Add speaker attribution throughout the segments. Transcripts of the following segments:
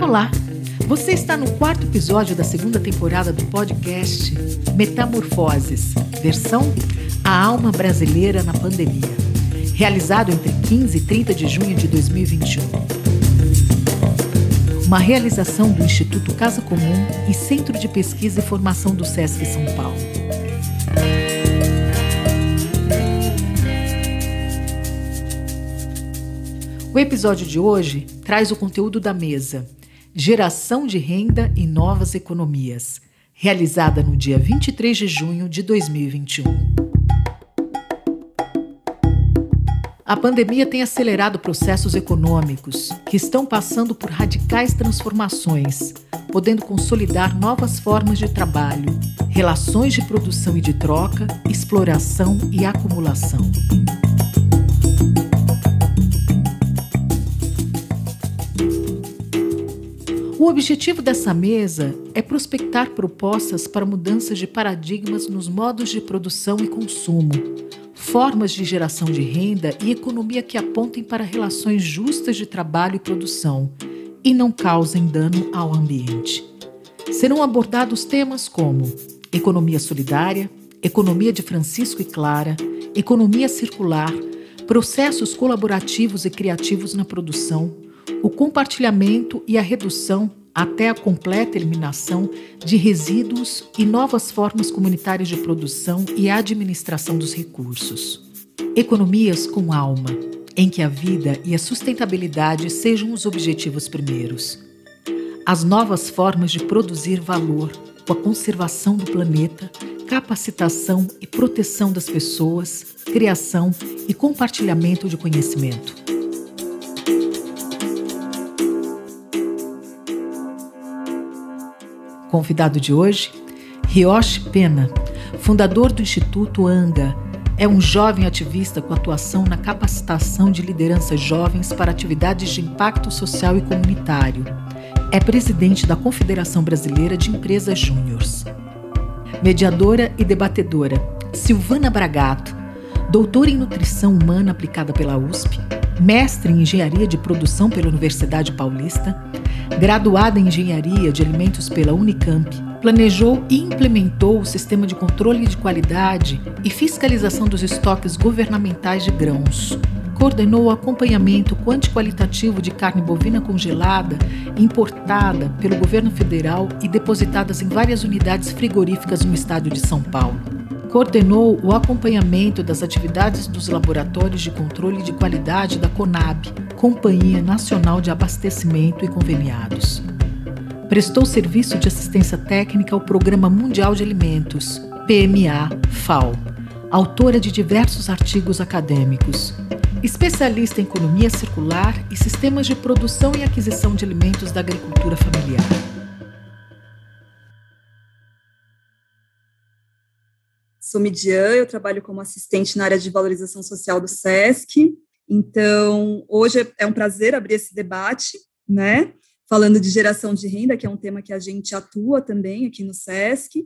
Speaker 1: Olá! Você está no quarto episódio da segunda temporada do podcast Metamorfoses, versão A Alma Brasileira na Pandemia, realizado entre 15 e 30 de junho de 2021. Uma realização do Instituto Casa Comum e Centro de Pesquisa e Formação do SESC São Paulo. O episódio de hoje traz o conteúdo da mesa Geração de Renda e Novas Economias, realizada no dia 23 de junho de 2021. A pandemia tem acelerado processos econômicos que estão passando por radicais transformações, podendo consolidar novas formas de trabalho, relações de produção e de troca, exploração e acumulação. O objetivo dessa mesa é prospectar propostas para mudanças de paradigmas nos modos de produção e consumo, formas de geração de renda e economia que apontem para relações justas de trabalho e produção e não causem dano ao ambiente. Serão abordados temas como economia solidária, economia de Francisco e Clara, economia circular, processos colaborativos e criativos na produção, o compartilhamento e a redução até a completa eliminação de resíduos e novas formas comunitárias de produção e administração dos recursos. Economias com alma, em que a vida e a sustentabilidade sejam os objetivos primeiros. As novas formas de produzir valor com a conservação do planeta, capacitação e proteção das pessoas, criação e compartilhamento de conhecimento. Convidado de hoje, Ryoshi Pena, fundador do Instituto ANGA, é um jovem ativista com atuação na capacitação de lideranças jovens para atividades de impacto social e comunitário. É presidente da Confederação Brasileira de Empresas Júniors. Mediadora e debatedora, Silvana Bragato, doutora em Nutrição Humana aplicada pela USP, mestre em Engenharia de Produção pela Universidade Paulista, Graduada em Engenharia de Alimentos pela Unicamp, planejou e implementou o sistema de controle de qualidade e fiscalização dos estoques governamentais de grãos. Coordenou o acompanhamento quanti-qualitativo de carne bovina congelada importada pelo governo federal e depositadas em várias unidades frigoríficas no estado de São Paulo coordenou o acompanhamento das atividades dos laboratórios de controle de qualidade da CONAB, Companhia Nacional de Abastecimento e Conveniados. Prestou serviço de assistência técnica ao Programa Mundial de Alimentos, PMA-FAO, autora de diversos artigos acadêmicos. Especialista em economia circular e sistemas de produção e aquisição de alimentos da agricultura familiar.
Speaker 2: Sou Midian, eu trabalho como assistente na área de valorização social do SESC. Então, hoje é um prazer abrir esse debate, né? Falando de geração de renda, que é um tema que a gente atua também aqui no SESC,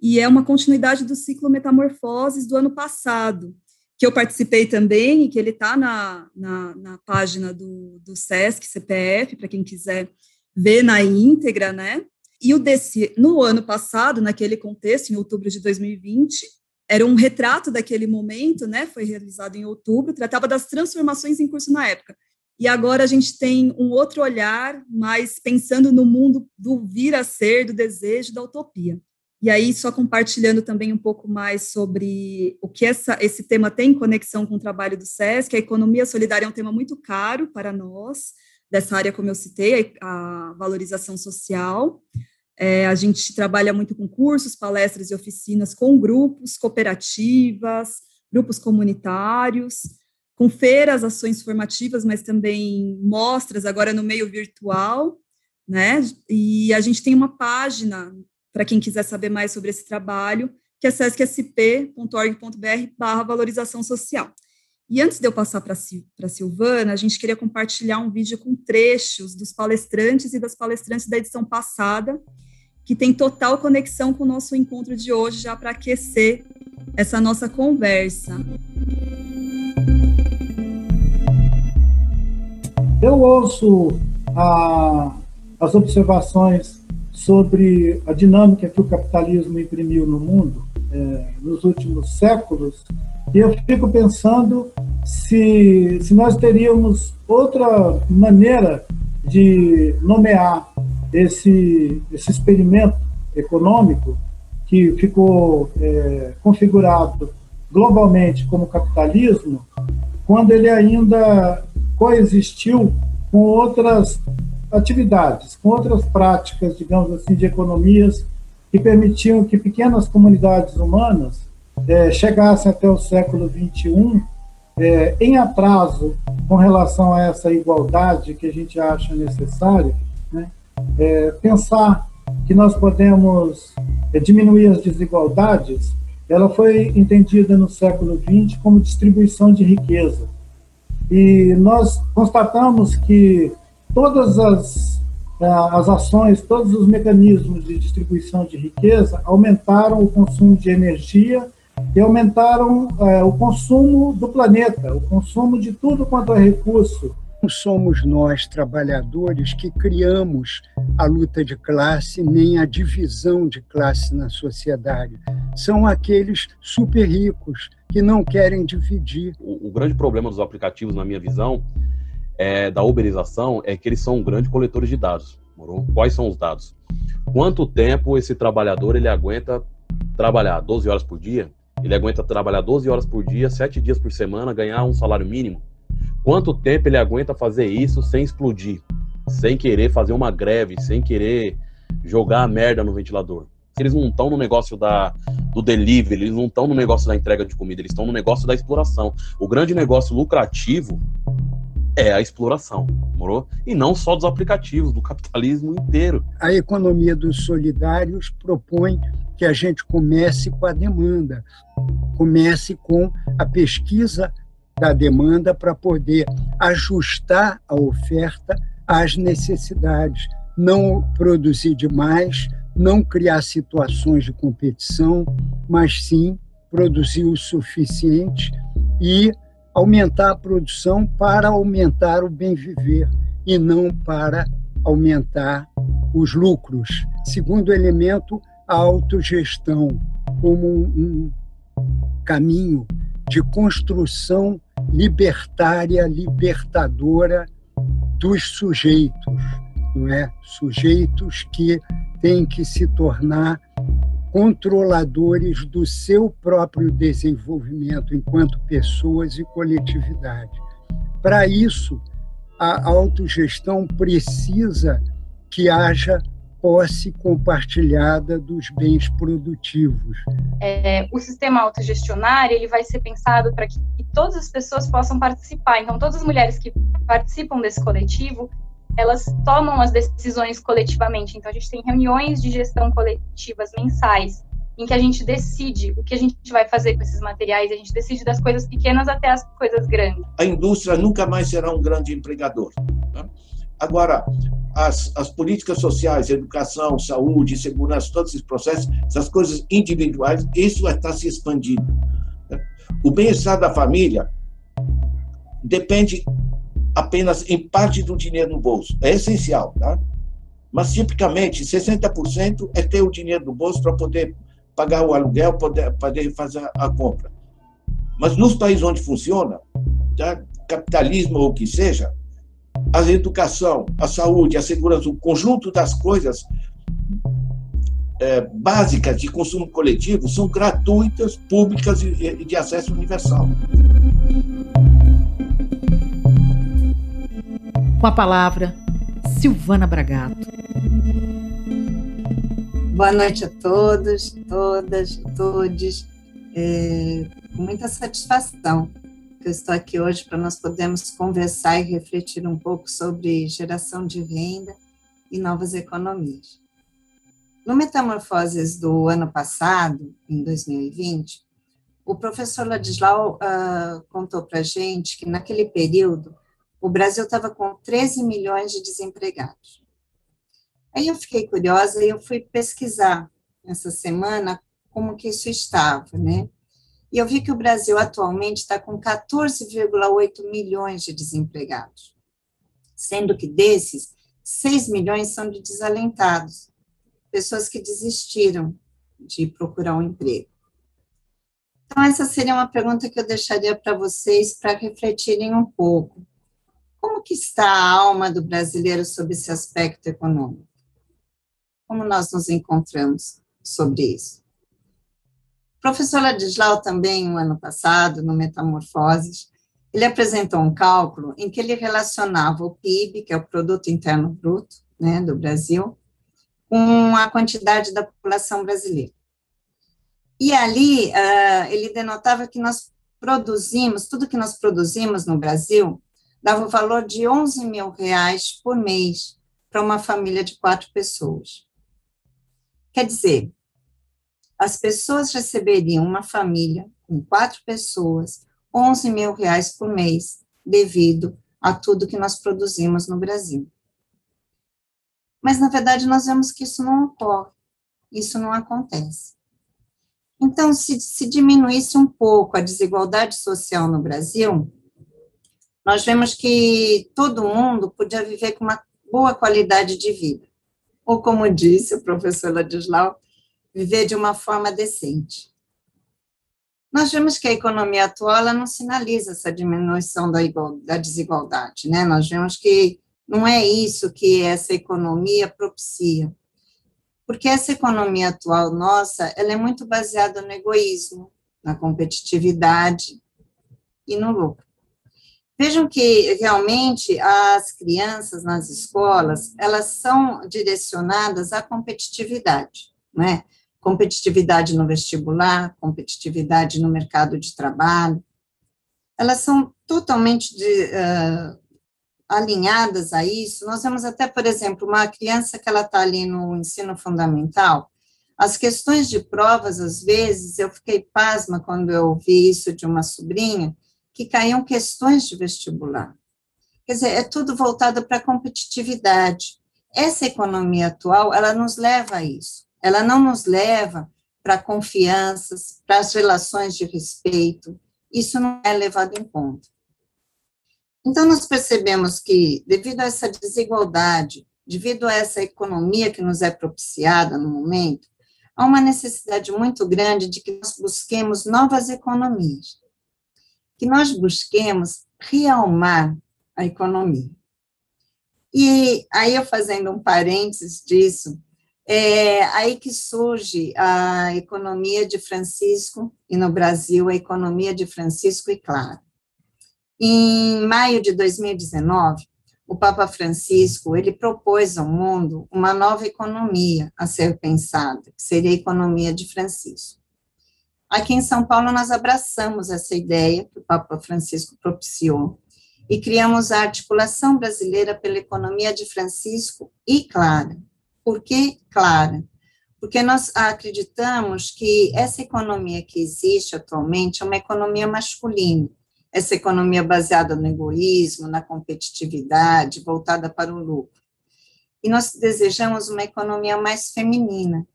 Speaker 2: e é uma continuidade do ciclo Metamorfoses do ano passado, que eu participei também, e que ele está na, na, na, página do, do SESC CPF, para quem quiser ver na íntegra, né? E o desse, no ano passado, naquele contexto, em outubro de 2020, era um retrato daquele momento, né? Foi realizado em outubro, tratava das transformações em curso na época. E agora a gente tem um outro olhar, mais pensando no mundo do vir a ser, do desejo, da utopia. E aí, só compartilhando também um pouco mais sobre o que essa, esse tema tem em conexão com o trabalho do SESC, a economia solidária é um tema muito caro para nós, dessa área, como eu citei, a valorização social. É, a gente trabalha muito com cursos, palestras e oficinas com grupos, cooperativas, grupos comunitários, com feiras, ações formativas, mas também mostras agora no meio virtual, né? E a gente tem uma página para quem quiser saber mais sobre esse trabalho, que é sescsp.org.br barra valorização social. E antes de eu passar para a Silvana, a gente queria compartilhar um vídeo com trechos dos palestrantes e das palestrantes da edição passada, que tem total conexão com o nosso encontro de hoje, já para aquecer essa nossa conversa.
Speaker 3: Eu ouço a, as observações sobre a dinâmica que o capitalismo imprimiu no mundo é, nos últimos séculos e eu fico pensando se, se nós teríamos outra maneira de nomear esse, esse experimento econômico que ficou é, configurado globalmente como capitalismo, quando ele ainda coexistiu com outras atividades, com outras práticas, digamos assim, de economias que permitiam que pequenas comunidades humanas é, chegassem até o século XXI é, em atraso com relação a essa igualdade que a gente acha necessária, né? É, pensar que nós podemos é, diminuir as desigualdades, ela foi entendida no século XX como distribuição de riqueza. E nós constatamos que todas as, é, as ações, todos os mecanismos de distribuição de riqueza aumentaram o consumo de energia e aumentaram é, o consumo do planeta, o consumo de tudo quanto é recurso.
Speaker 4: Não somos nós, trabalhadores, que criamos a luta de classe nem a divisão de classe na sociedade. São aqueles super ricos que não querem dividir.
Speaker 5: O, o grande problema dos aplicativos, na minha visão, é, da uberização é que eles são grandes coletores de dados. Morou? Quais são os dados? Quanto tempo esse trabalhador ele aguenta trabalhar? 12 horas por dia? Ele aguenta trabalhar 12 horas por dia, 7 dias por semana, ganhar um salário mínimo? Quanto tempo ele aguenta fazer isso sem explodir? Sem querer fazer uma greve, sem querer jogar a merda no ventilador? Eles não estão no negócio da, do delivery, eles não estão no negócio da entrega de comida, eles estão no negócio da exploração. O grande negócio lucrativo é a exploração, morou? E não só dos aplicativos, do capitalismo inteiro.
Speaker 4: A economia dos solidários propõe que a gente comece com a demanda, comece com a pesquisa da demanda para poder ajustar a oferta às necessidades, não produzir demais, não criar situações de competição, mas sim produzir o suficiente e aumentar a produção para aumentar o bem viver e não para aumentar os lucros. Segundo elemento, a autogestão como um, um caminho de construção libertária, libertadora dos sujeitos, não é? Sujeitos que têm que se tornar controladores do seu próprio desenvolvimento enquanto pessoas e coletividade. Para isso, a autogestão precisa que haja posse compartilhada dos bens produtivos.
Speaker 6: É, o sistema autogestionário ele vai ser pensado para que, que todas as pessoas possam participar. Então, todas as mulheres que participam desse coletivo, elas tomam as decisões coletivamente. Então, a gente tem reuniões de gestão coletivas mensais, em que a gente decide o que a gente vai fazer com esses materiais, a gente decide das coisas pequenas até as coisas grandes.
Speaker 7: A indústria nunca mais será um grande empregador. Né? Agora, as, as políticas sociais, educação, saúde, segurança, todos esses processos, essas coisas individuais, isso está se expandindo. O bem-estar da família depende apenas em parte do dinheiro no bolso. É essencial, tá? Mas, tipicamente, 60% é ter o dinheiro no bolso para poder pagar o aluguel, poder, poder fazer a compra. Mas nos países onde funciona, tá? capitalismo ou o que seja, a educação, a saúde, a segurança, o conjunto das coisas é, básicas de consumo coletivo são gratuitas, públicas e de acesso universal.
Speaker 1: Com a palavra, Silvana Bragato.
Speaker 8: Boa noite a todos, todas, todos. É, com muita satisfação que eu estou aqui hoje para nós podermos conversar e refletir um pouco sobre geração de renda e novas economias. No Metamorfoses do ano passado, em 2020, o professor Ladislau uh, contou para a gente que naquele período o Brasil estava com 13 milhões de desempregados. Aí eu fiquei curiosa e eu fui pesquisar essa semana como que isso estava, né? E eu vi que o Brasil atualmente está com 14,8 milhões de desempregados. sendo que desses, 6 milhões são de desalentados, pessoas que desistiram de procurar um emprego. Então, essa seria uma pergunta que eu deixaria para vocês para refletirem um pouco. Como que está a alma do brasileiro sobre esse aspecto econômico? Como nós nos encontramos sobre isso? O professor Ladislau também, no ano passado, no Metamorfoses, ele apresentou um cálculo em que ele relacionava o PIB, que é o Produto Interno Bruto, né, do Brasil, com a quantidade da população brasileira. E ali uh, ele denotava que nós produzimos, tudo que nós produzimos no Brasil, dava o valor de 11 mil reais por mês para uma família de quatro pessoas. Quer dizer, as pessoas receberiam uma família com quatro pessoas, 11 mil reais por mês, devido a tudo que nós produzimos no Brasil. Mas, na verdade, nós vemos que isso não ocorre, isso não acontece. Então, se, se diminuísse um pouco a desigualdade social no Brasil, nós vemos que todo mundo podia viver com uma boa qualidade de vida. Ou, como disse o professor Ladislau, viver de uma forma decente. Nós vemos que a economia atual não sinaliza essa diminuição da, igual, da desigualdade, né? Nós vemos que não é isso que essa economia propicia. Porque essa economia atual nossa, ela é muito baseada no egoísmo, na competitividade e no lucro. Vejam que realmente as crianças nas escolas, elas são direcionadas à competitividade, né? Competitividade no vestibular, competitividade no mercado de trabalho. Elas são totalmente de, uh, alinhadas a isso. Nós vemos até, por exemplo, uma criança que ela está ali no ensino fundamental, as questões de provas, às vezes, eu fiquei pasma quando eu ouvi isso de uma sobrinha, que caíam questões de vestibular. Quer dizer, é tudo voltado para a competitividade. Essa economia atual, ela nos leva a isso. Ela não nos leva para confianças, para as relações de respeito. Isso não é levado em conta. Então, nós percebemos que, devido a essa desigualdade, devido a essa economia que nos é propiciada no momento, há uma necessidade muito grande de que nós busquemos novas economias, que nós busquemos realmar a economia. E aí, eu fazendo um parênteses disso, é aí que surge a economia de Francisco, e no Brasil, a economia de Francisco e Clara. Em maio de 2019, o Papa Francisco, ele propôs ao mundo uma nova economia a ser pensada, que seria a economia de Francisco. Aqui em São Paulo, nós abraçamos essa ideia que o Papa Francisco propiciou e criamos a Articulação Brasileira pela Economia de Francisco e Clara. Por que Clara? Porque nós acreditamos que essa economia que existe atualmente é uma economia masculina, essa economia baseada no egoísmo, na competitividade, voltada para o lucro. E nós desejamos uma economia mais feminina,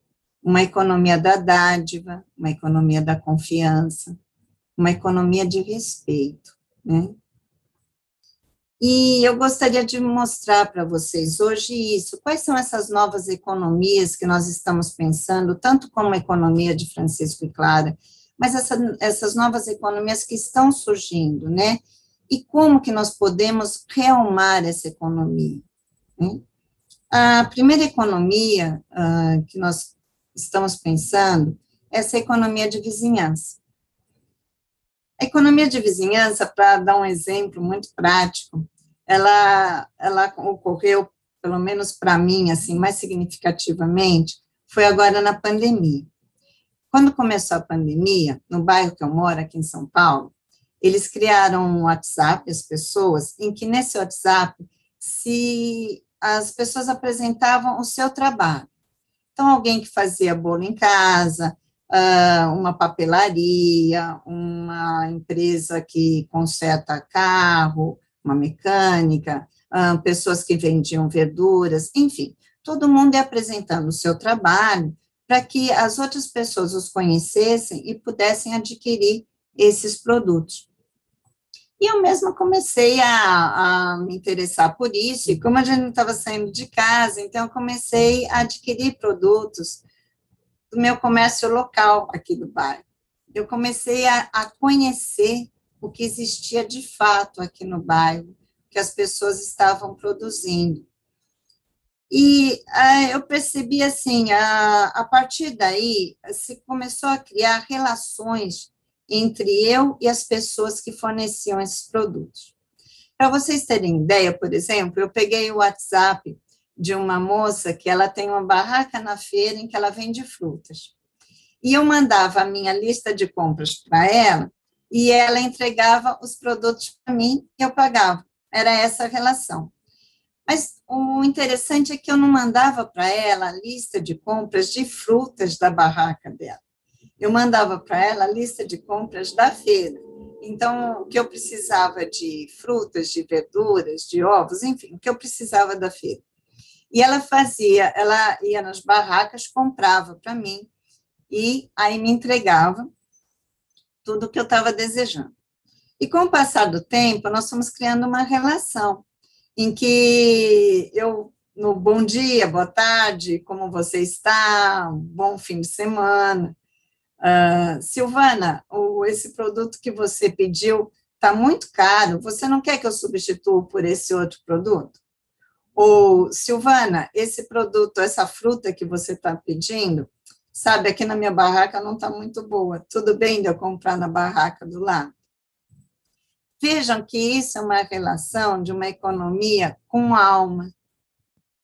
Speaker 8: uma economia da dádiva, uma economia da confiança, uma economia de respeito, né? E eu gostaria de mostrar para vocês hoje isso. Quais são essas novas economias que nós estamos pensando, tanto como a economia de Francisco e Clara, mas essa, essas novas economias que estão surgindo, né? E como que nós podemos realmar essa economia? Né? A primeira economia uh, que nós estamos pensando é essa economia de vizinhança. A economia de vizinhança, para dar um exemplo muito prático, ela, ela ocorreu, pelo menos para mim, assim, mais significativamente, foi agora na pandemia. Quando começou a pandemia, no bairro que eu moro, aqui em São Paulo, eles criaram um WhatsApp, as pessoas, em que nesse WhatsApp, se as pessoas apresentavam o seu trabalho. Então, alguém que fazia bolo em casa, uma papelaria, uma empresa que conserta carro, uma mecânica, ah, pessoas que vendiam verduras, enfim, todo mundo ia apresentando o seu trabalho para que as outras pessoas os conhecessem e pudessem adquirir esses produtos. E eu mesma comecei a, a me interessar por isso, e como a gente não estava saindo de casa, então eu comecei a adquirir produtos do meu comércio local aqui do bairro. Eu comecei a, a conhecer o que existia de fato aqui no bairro, que as pessoas estavam produzindo. E uh, eu percebi assim, a, a partir daí, se começou a criar relações entre eu e as pessoas que forneciam esses produtos. Para vocês terem ideia, por exemplo, eu peguei o WhatsApp de uma moça que ela tem uma barraca na feira em que ela vende frutas. E eu mandava a minha lista de compras para ela e ela entregava os produtos para mim e eu pagava. Era essa a relação. Mas o interessante é que eu não mandava para ela a lista de compras de frutas da barraca dela eu mandava para ela a lista de compras da feira. Então, o que eu precisava de frutas, de verduras, de ovos, enfim, o que eu precisava da feira. E ela fazia, ela ia nas barracas, comprava para mim e aí me entregava tudo o que eu estava desejando. E com o passar do tempo, nós fomos criando uma relação em que eu, no bom dia, boa tarde, como você está, bom fim de semana, Uh, Silvana, o, esse produto que você pediu está muito caro, você não quer que eu substitua por esse outro produto? Ou, Silvana, esse produto, essa fruta que você está pedindo, sabe, aqui na minha barraca não está muito boa, tudo bem de eu comprar na barraca do lado? Vejam que isso é uma relação de uma economia com alma,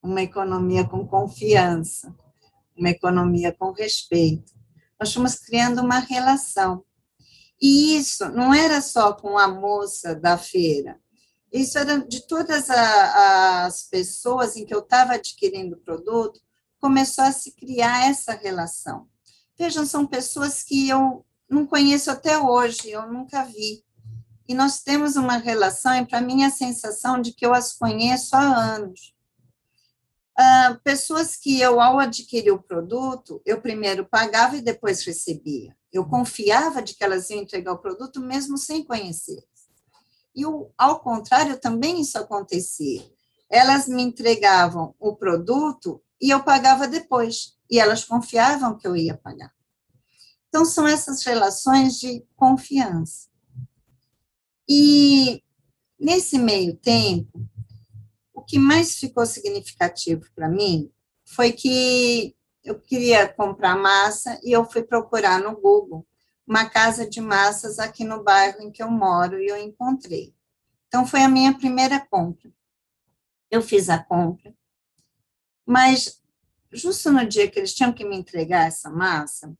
Speaker 8: uma economia com confiança, uma economia com respeito nós fomos criando uma relação. E isso não era só com a moça da feira, isso era de todas a, as pessoas em que eu estava adquirindo o produto, começou a se criar essa relação. Vejam, são pessoas que eu não conheço até hoje, eu nunca vi. E nós temos uma relação, e para mim a sensação de que eu as conheço há anos. Uh, pessoas que eu, ao adquirir o produto, eu primeiro pagava e depois recebia. Eu confiava de que elas iam entregar o produto mesmo sem conhecer. E, o, ao contrário, também isso acontecia. Elas me entregavam o produto e eu pagava depois. E elas confiavam que eu ia pagar. Então, são essas relações de confiança. E, nesse meio tempo, o que mais ficou significativo para mim foi que eu queria comprar massa e eu fui procurar no Google uma casa de massas aqui no bairro em que eu moro e eu encontrei. Então, foi a minha primeira compra. Eu fiz a compra, mas justo no dia que eles tinham que me entregar essa massa,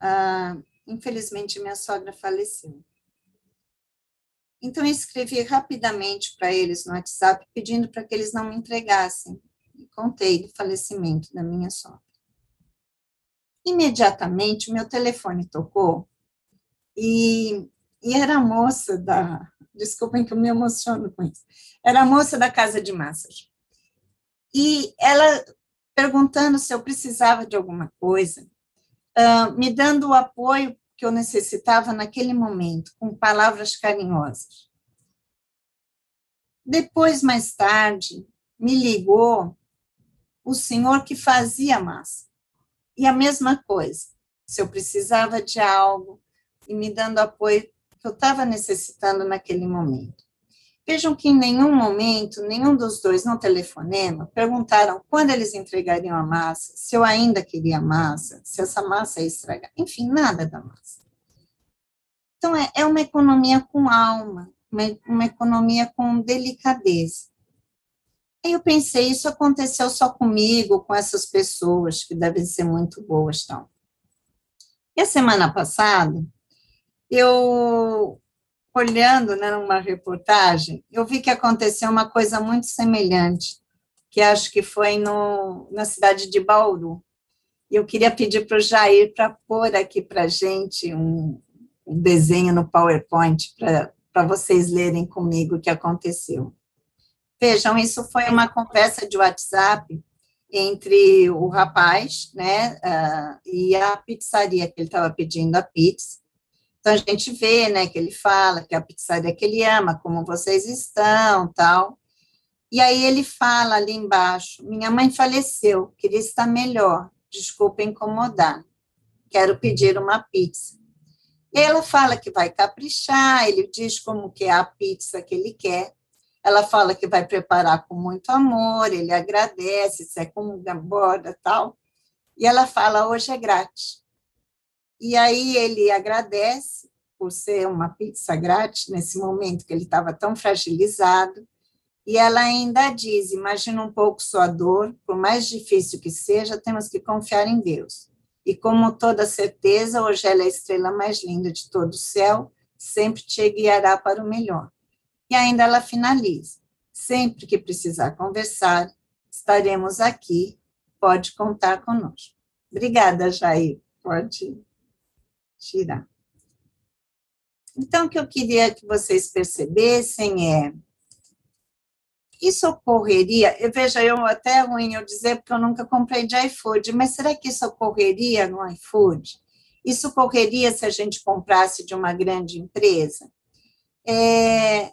Speaker 8: ah, infelizmente minha sogra faleceu. Então, eu escrevi rapidamente para eles no WhatsApp, pedindo para que eles não me entregassem. E contei do falecimento da minha sogra. Imediatamente, meu telefone tocou e, e era a moça da. Desculpem que eu me emociono com isso. Era a moça da Casa de Massas. E ela perguntando se eu precisava de alguma coisa, uh, me dando o apoio que eu necessitava naquele momento, com palavras carinhosas. Depois, mais tarde, me ligou o senhor que fazia massa. E a mesma coisa, se eu precisava de algo e me dando apoio que eu estava necessitando naquele momento. Vejam que em nenhum momento, nenhum dos dois no telefonema perguntaram quando eles entregariam a massa, se eu ainda queria massa, se essa massa ia estragar, enfim, nada da massa. Então, é, é uma economia com alma, uma, uma economia com delicadeza. Eu pensei, isso aconteceu só comigo, com essas pessoas, que devem ser muito boas, então. E a semana passada, eu olhando né, numa reportagem, eu vi que aconteceu uma coisa muito semelhante, que acho que foi no, na cidade de Bauru. E eu queria pedir para o Jair para pôr aqui para gente um, um desenho no PowerPoint para vocês lerem comigo o que aconteceu. Vejam, isso foi uma conversa de WhatsApp entre o rapaz, né, uh, e a pizzaria que ele estava pedindo a pizza. Então a gente vê, né, que ele fala que é a pizzaria que ele ama, como vocês estão, tal. E aí ele fala ali embaixo: minha mãe faleceu, queria estar melhor, desculpa incomodar, quero pedir uma pizza. E ela fala que vai caprichar, ele diz como que é a pizza que ele quer. Ela fala que vai preparar com muito amor, ele agradece, se é com borda tal. E ela fala, hoje é grátis. E aí ele agradece por ser uma pizza grátis nesse momento que ele estava tão fragilizado. E ela ainda diz: imagina um pouco sua dor, por mais difícil que seja, temos que confiar em Deus. E como toda certeza, hoje ela é a estrela mais linda de todo o céu, sempre te guiará para o melhor. E ainda ela finaliza: sempre que precisar conversar, estaremos aqui, pode contar conosco. Obrigada, Jair. Pode tirar. Então, o que eu queria que vocês percebessem é isso ocorreria, veja, eu até é ruim eu dizer porque eu nunca comprei de iFood, mas será que isso ocorreria no iFood? Isso ocorreria se a gente comprasse de uma grande empresa? É,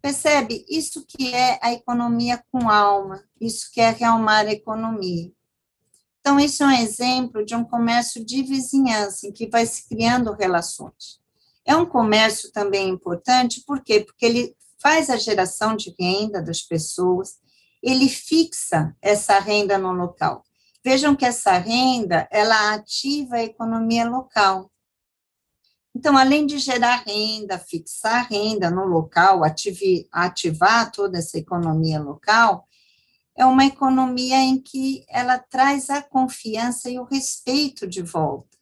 Speaker 8: percebe? Isso que é a economia com alma, isso que é realmar a economia. Então, isso é um exemplo de um comércio de vizinhança, em que vai se criando relações. É um comércio também importante, por quê? Porque ele faz a geração de renda das pessoas, ele fixa essa renda no local. Vejam que essa renda, ela ativa a economia local. Então, além de gerar renda, fixar renda no local, ativar toda essa economia local, é uma economia em que ela traz a confiança e o respeito de volta.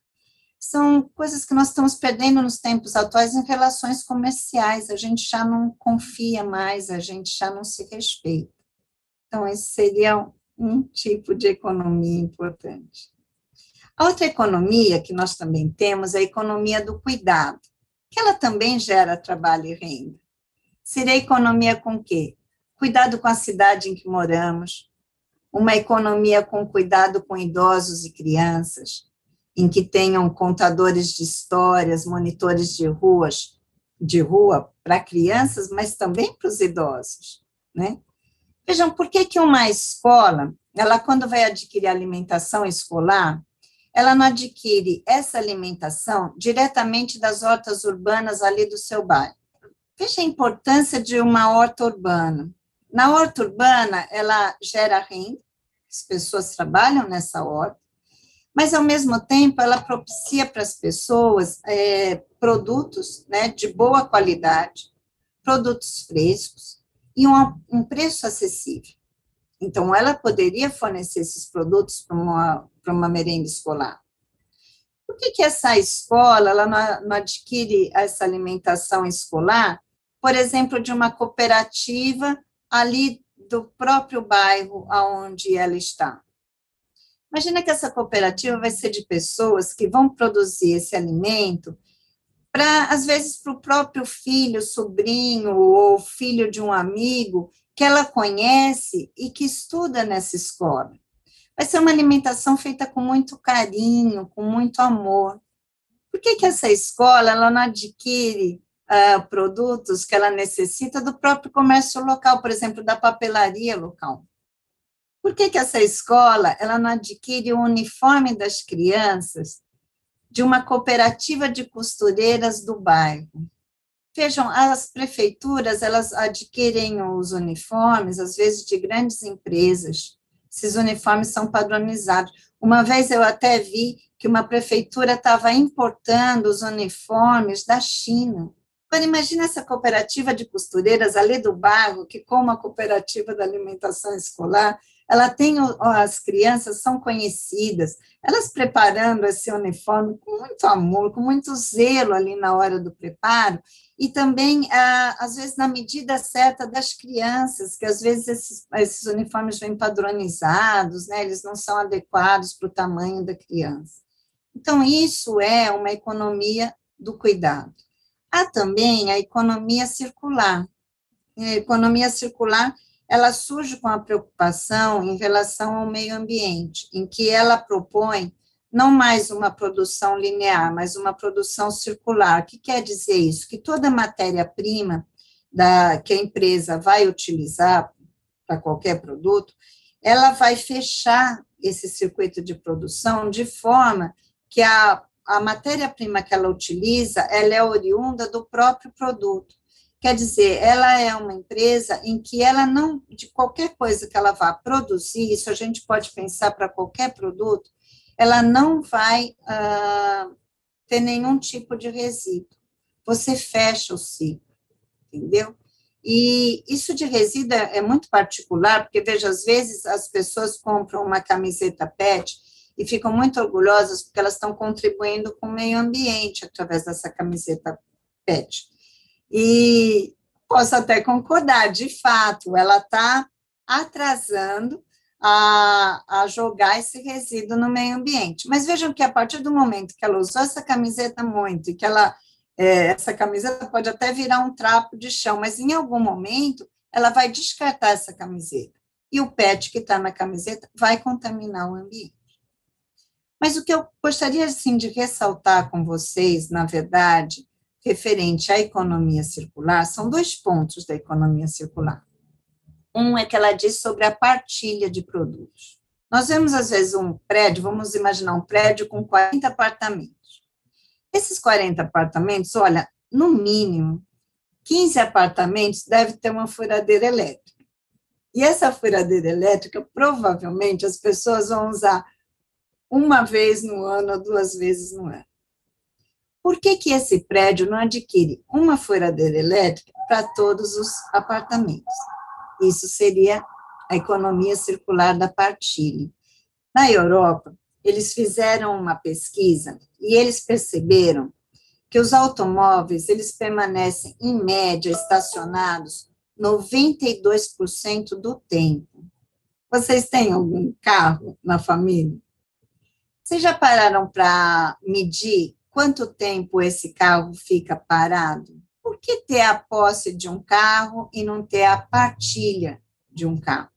Speaker 8: São coisas que nós estamos perdendo nos tempos atuais em relações comerciais. A gente já não confia mais, a gente já não se respeita. Então, esse seria um tipo de economia importante. A outra economia que nós também temos é a economia do cuidado, que ela também gera trabalho e renda. Seria economia com quê? cuidado com a cidade em que moramos, uma economia com cuidado com idosos e crianças, em que tenham contadores de histórias, monitores de ruas, de rua para crianças, mas também para os idosos, né? Vejam, por que que uma escola, ela quando vai adquirir alimentação escolar, ela não adquire essa alimentação diretamente das hortas urbanas ali do seu bairro. Veja a importância de uma horta urbana. Na horta urbana, ela gera renda, as pessoas trabalham nessa horta, mas, ao mesmo tempo, ela propicia para as pessoas é, produtos né, de boa qualidade, produtos frescos e um, um preço acessível. Então, ela poderia fornecer esses produtos para uma, para uma merenda escolar. Por que, que essa escola ela não, não adquire essa alimentação escolar, por exemplo, de uma cooperativa ali do próprio bairro aonde ela está. Imagina que essa cooperativa vai ser de pessoas que vão produzir esse alimento para, às vezes, para o próprio filho, sobrinho ou filho de um amigo que ela conhece e que estuda nessa escola. Vai ser uma alimentação feita com muito carinho, com muito amor. Por que, que essa escola ela não adquire uh, produtos que ela necessita do próprio comércio local, por exemplo, da papelaria local. Por que, que essa escola ela não adquire o uniforme das crianças de uma cooperativa de costureiras do bairro? Vejam, as prefeituras elas adquirem os uniformes, às vezes de grandes empresas. Esses uniformes são padronizados. Uma vez eu até vi que uma prefeitura estava importando os uniformes da China. Agora, imagina essa cooperativa de costureiras ali do bairro, que como a cooperativa da alimentação escolar, ela tem, as crianças são conhecidas, elas preparando esse uniforme com muito amor, com muito zelo ali na hora do preparo, e também, ah, às vezes, na medida certa das crianças, que às vezes esses, esses uniformes vêm padronizados, né, eles não são adequados para o tamanho da criança. Então, isso é uma economia do cuidado. Há também a economia circular. A economia circular, ela surge com a preocupação em relação ao meio ambiente, em que ela propõe não mais uma produção linear, mas uma produção circular. O que quer dizer isso? Que toda matéria-prima que a empresa vai utilizar para qualquer produto, ela vai fechar esse circuito de produção de forma que a, a matéria-prima que ela utiliza, ela é oriunda do próprio produto. Quer dizer, ela é uma empresa em que ela não, de qualquer coisa que ela vá produzir, isso a gente pode pensar para qualquer produto, ela não vai uh, ter nenhum tipo de resíduo. Você fecha o ciclo, entendeu? E isso de resíduo é, é muito particular, porque, veja, às vezes as pessoas compram uma camiseta PET e ficam muito orgulhosas porque elas estão contribuindo com o meio ambiente através dessa camiseta PET. E posso até concordar, de fato, ela está atrasando a, a jogar esse resíduo no meio ambiente. Mas vejam que a partir do momento que ela usou essa camiseta muito e que ela é, essa camiseta pode até virar um trapo de chão, mas em algum momento ela vai descartar essa camiseta. E o PET que está na camiseta vai contaminar o ambiente. Mas o que eu gostaria assim, de ressaltar com vocês, na verdade, referente à economia circular, são dois pontos da economia circular. Um é que ela diz sobre a partilha de produtos. Nós vemos, às vezes, um prédio, vamos imaginar um prédio com 40 apartamentos. Esses 40 apartamentos, olha, no mínimo, 15 apartamentos deve ter uma furadeira elétrica. E essa furadeira elétrica, provavelmente, as pessoas vão usar uma vez no ano ou duas vezes no ano. Por que, que esse prédio não adquire uma furadeira elétrica para todos os apartamentos? Isso seria a economia circular da partilha. Na Europa, eles fizeram uma pesquisa e eles perceberam que os automóveis, eles permanecem, em média, estacionados 92% do tempo. Vocês têm algum carro na família? Vocês já pararam para medir quanto tempo esse carro fica parado? por que ter a posse de um carro e não ter a partilha de um carro?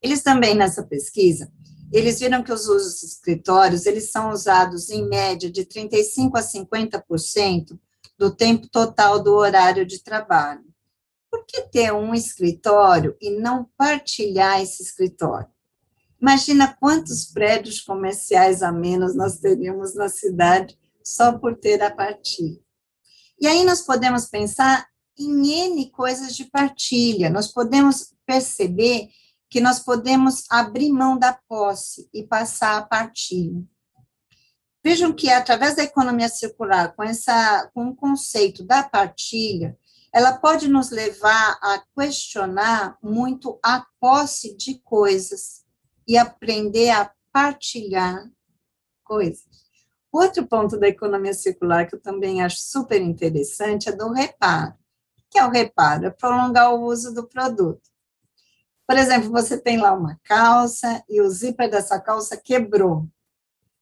Speaker 8: Eles também, nessa pesquisa, eles viram que os usos escritórios, eles são usados em média de 35% a 50% do tempo total do horário de trabalho. Por que ter um escritório e não partilhar esse escritório? Imagina quantos prédios comerciais a menos nós teríamos na cidade só por ter a partilha. E aí nós podemos pensar em N coisas de partilha, nós podemos perceber que nós podemos abrir mão da posse e passar a partilha. Vejam que através da economia circular, com essa com o conceito da partilha, ela pode nos levar a questionar muito a posse de coisas e aprender a partilhar coisas. Outro ponto da economia circular que eu também acho super interessante é do reparo. O que é o reparo? É prolongar o uso do produto. Por exemplo, você tem lá uma calça e o zíper dessa calça quebrou.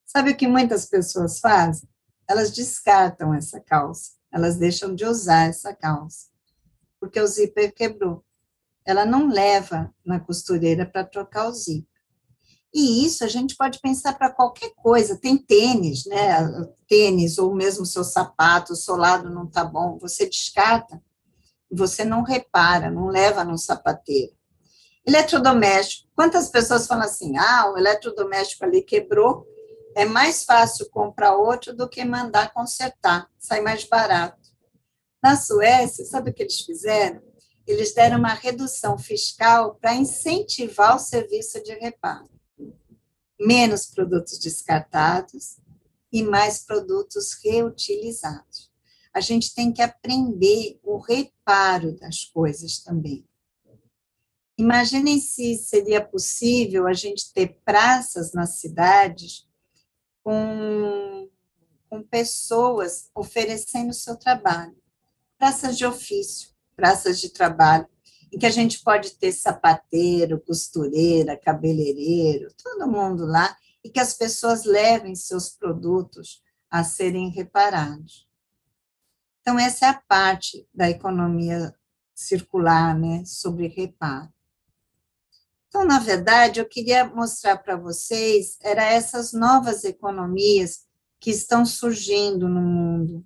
Speaker 8: Sabe o que muitas pessoas fazem? Elas descartam essa calça, elas deixam de usar essa calça, porque o zíper quebrou. Ela não leva na costureira para trocar o zíper. E isso a gente pode pensar para qualquer coisa. Tem tênis, né? Tênis, ou mesmo seu sapato, o solado não está bom, você descarta, você não repara, não leva no sapateiro. Eletrodoméstico. Quantas pessoas falam assim: ah, o eletrodoméstico ali quebrou, é mais fácil comprar outro do que mandar consertar, sai mais barato. Na Suécia, sabe o que eles fizeram? Eles deram uma redução fiscal para incentivar o serviço de reparo menos produtos descartados e mais produtos reutilizados. A gente tem que aprender o reparo das coisas também. Imaginem se seria possível a gente ter praças nas cidades com, com pessoas oferecendo seu trabalho. Praças de ofício, praças de trabalho, em que a gente pode ter sapateiro, costureira, cabeleireiro, todo mundo lá, e que as pessoas levem seus produtos a serem reparados. Então, essa é a parte da economia circular, né, sobre reparo. Então, na verdade, eu queria mostrar para vocês era essas novas economias que estão surgindo no mundo,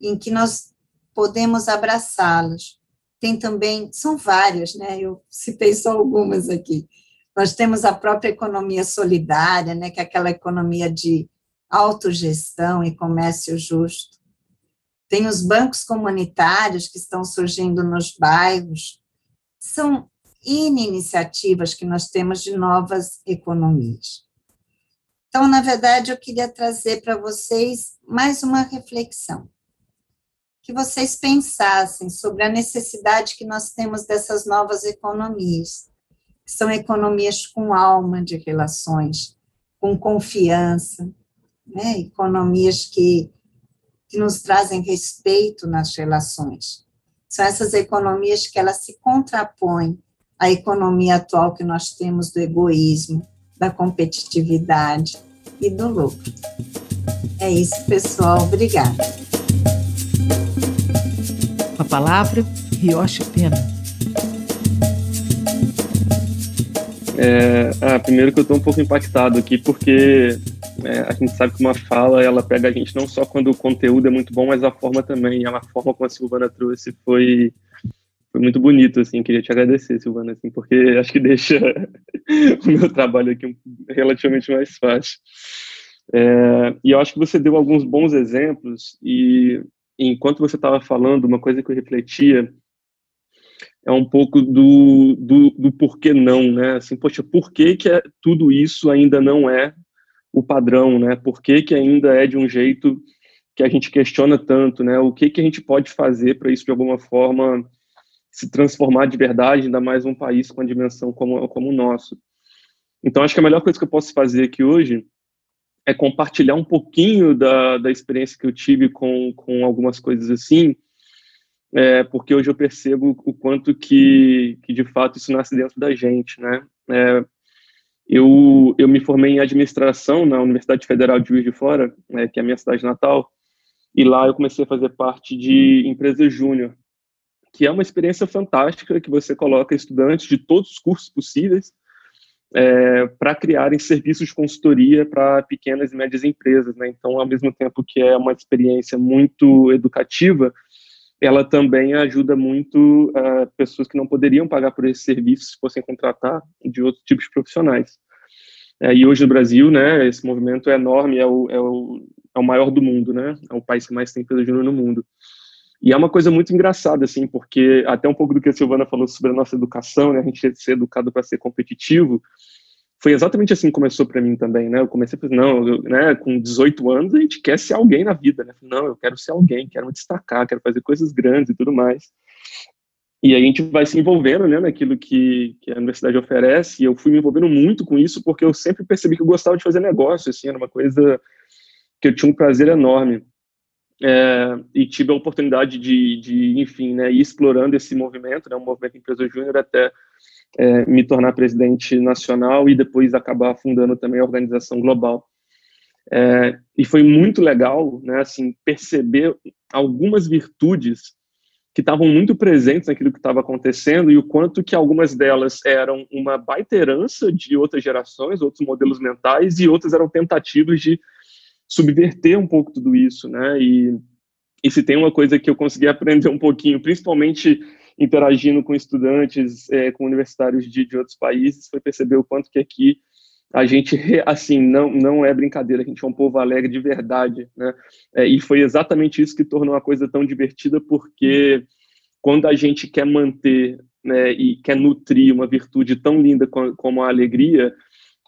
Speaker 8: em que nós podemos abraçá-las. Tem também, são várias, né? Eu citei só algumas aqui. Nós temos a própria economia solidária, né, que é aquela economia de autogestão e comércio justo. Tem os bancos comunitários que estão surgindo nos bairros. São iniciativas que nós temos de novas economias. Então, na verdade, eu queria trazer para vocês mais uma reflexão. Que vocês pensassem sobre a necessidade que nós temos dessas novas economias, são economias com alma de relações, com confiança, né? economias que, que nos trazem respeito nas relações. São essas economias que elas se contrapõem a economia atual que nós temos do egoísmo, da competitividade e do lucro. É isso, pessoal. Obrigada.
Speaker 1: A palavra, Rioshi Pena.
Speaker 9: É, ah, primeiro que eu estou um pouco impactado aqui, porque é, a gente sabe que uma fala, ela pega a gente não só quando o conteúdo é muito bom, mas a forma também. E a forma como a Silvana trouxe foi foi muito bonito, assim, queria te agradecer, Silvana, assim, porque acho que deixa o meu trabalho aqui relativamente mais fácil. É, e eu acho que você deu alguns bons exemplos, e enquanto você estava falando, uma coisa que eu refletia é um pouco do, do, do porquê não, né? Assim, poxa, por que, que é, tudo isso ainda não é o padrão, né? Por que, que ainda é de um jeito que a gente questiona tanto, né? O que, que a gente pode fazer para isso, de alguma forma, se transformar de verdade, ainda mais um país com a dimensão como, como o nosso. Então, acho que a melhor coisa que eu posso fazer aqui hoje é compartilhar um pouquinho da, da experiência que eu tive com, com algumas coisas assim, é, porque hoje eu percebo o quanto que, que, de fato, isso nasce dentro da gente, né? É, eu, eu me formei em administração na Universidade Federal de Juiz de Fora, é, que é a minha cidade natal, e lá eu comecei a fazer parte de empresa júnior, que é uma experiência fantástica que você coloca estudantes de todos os cursos possíveis é, para criarem serviços de consultoria para pequenas e médias empresas. Né? Então, ao mesmo tempo que é uma experiência muito educativa, ela também ajuda muito uh, pessoas que não poderiam pagar por esses serviços se fossem contratar de outros tipos de profissionais. É, e hoje no Brasil, né, esse movimento é enorme, é o, é o, é o maior do mundo, né? É o país que mais tem empresa júnior no mundo. E é uma coisa muito engraçada, assim, porque até um pouco do que a Silvana falou sobre a nossa educação, né, a gente ser educado para ser competitivo, foi exatamente assim que começou para mim também, né? Eu comecei a pensar, não, eu, né, com 18 anos a gente quer ser alguém na vida, né? Não, eu quero ser alguém, quero me destacar, quero fazer coisas grandes e tudo mais. E a gente vai se envolvendo, né, naquilo que, que a universidade oferece, e eu fui me envolvendo muito com isso porque eu sempre percebi que eu gostava de fazer negócio, assim, era uma coisa que eu tinha um prazer enorme é, e tive a oportunidade de, de, enfim, né, ir explorando esse movimento, né, o movimento Empresa Júnior, até é, me tornar presidente nacional e depois acabar fundando também a organização global. É, e foi muito legal, né, assim, perceber algumas virtudes que estavam muito presentes naquilo que estava acontecendo e o quanto que algumas delas eram uma baita herança de outras gerações, outros modelos mentais e outras eram tentativas de subverter um pouco tudo isso, né? E, e se tem uma coisa que eu consegui aprender um pouquinho, principalmente interagindo com estudantes, é, com universitários de, de outros países, foi perceber o quanto que aqui a gente, assim, não, não é brincadeira, a gente é um povo alegre de verdade, né? É, e foi exatamente isso que tornou a coisa tão divertida, porque quando a gente quer manter né, e quer nutrir uma virtude tão linda como a alegria,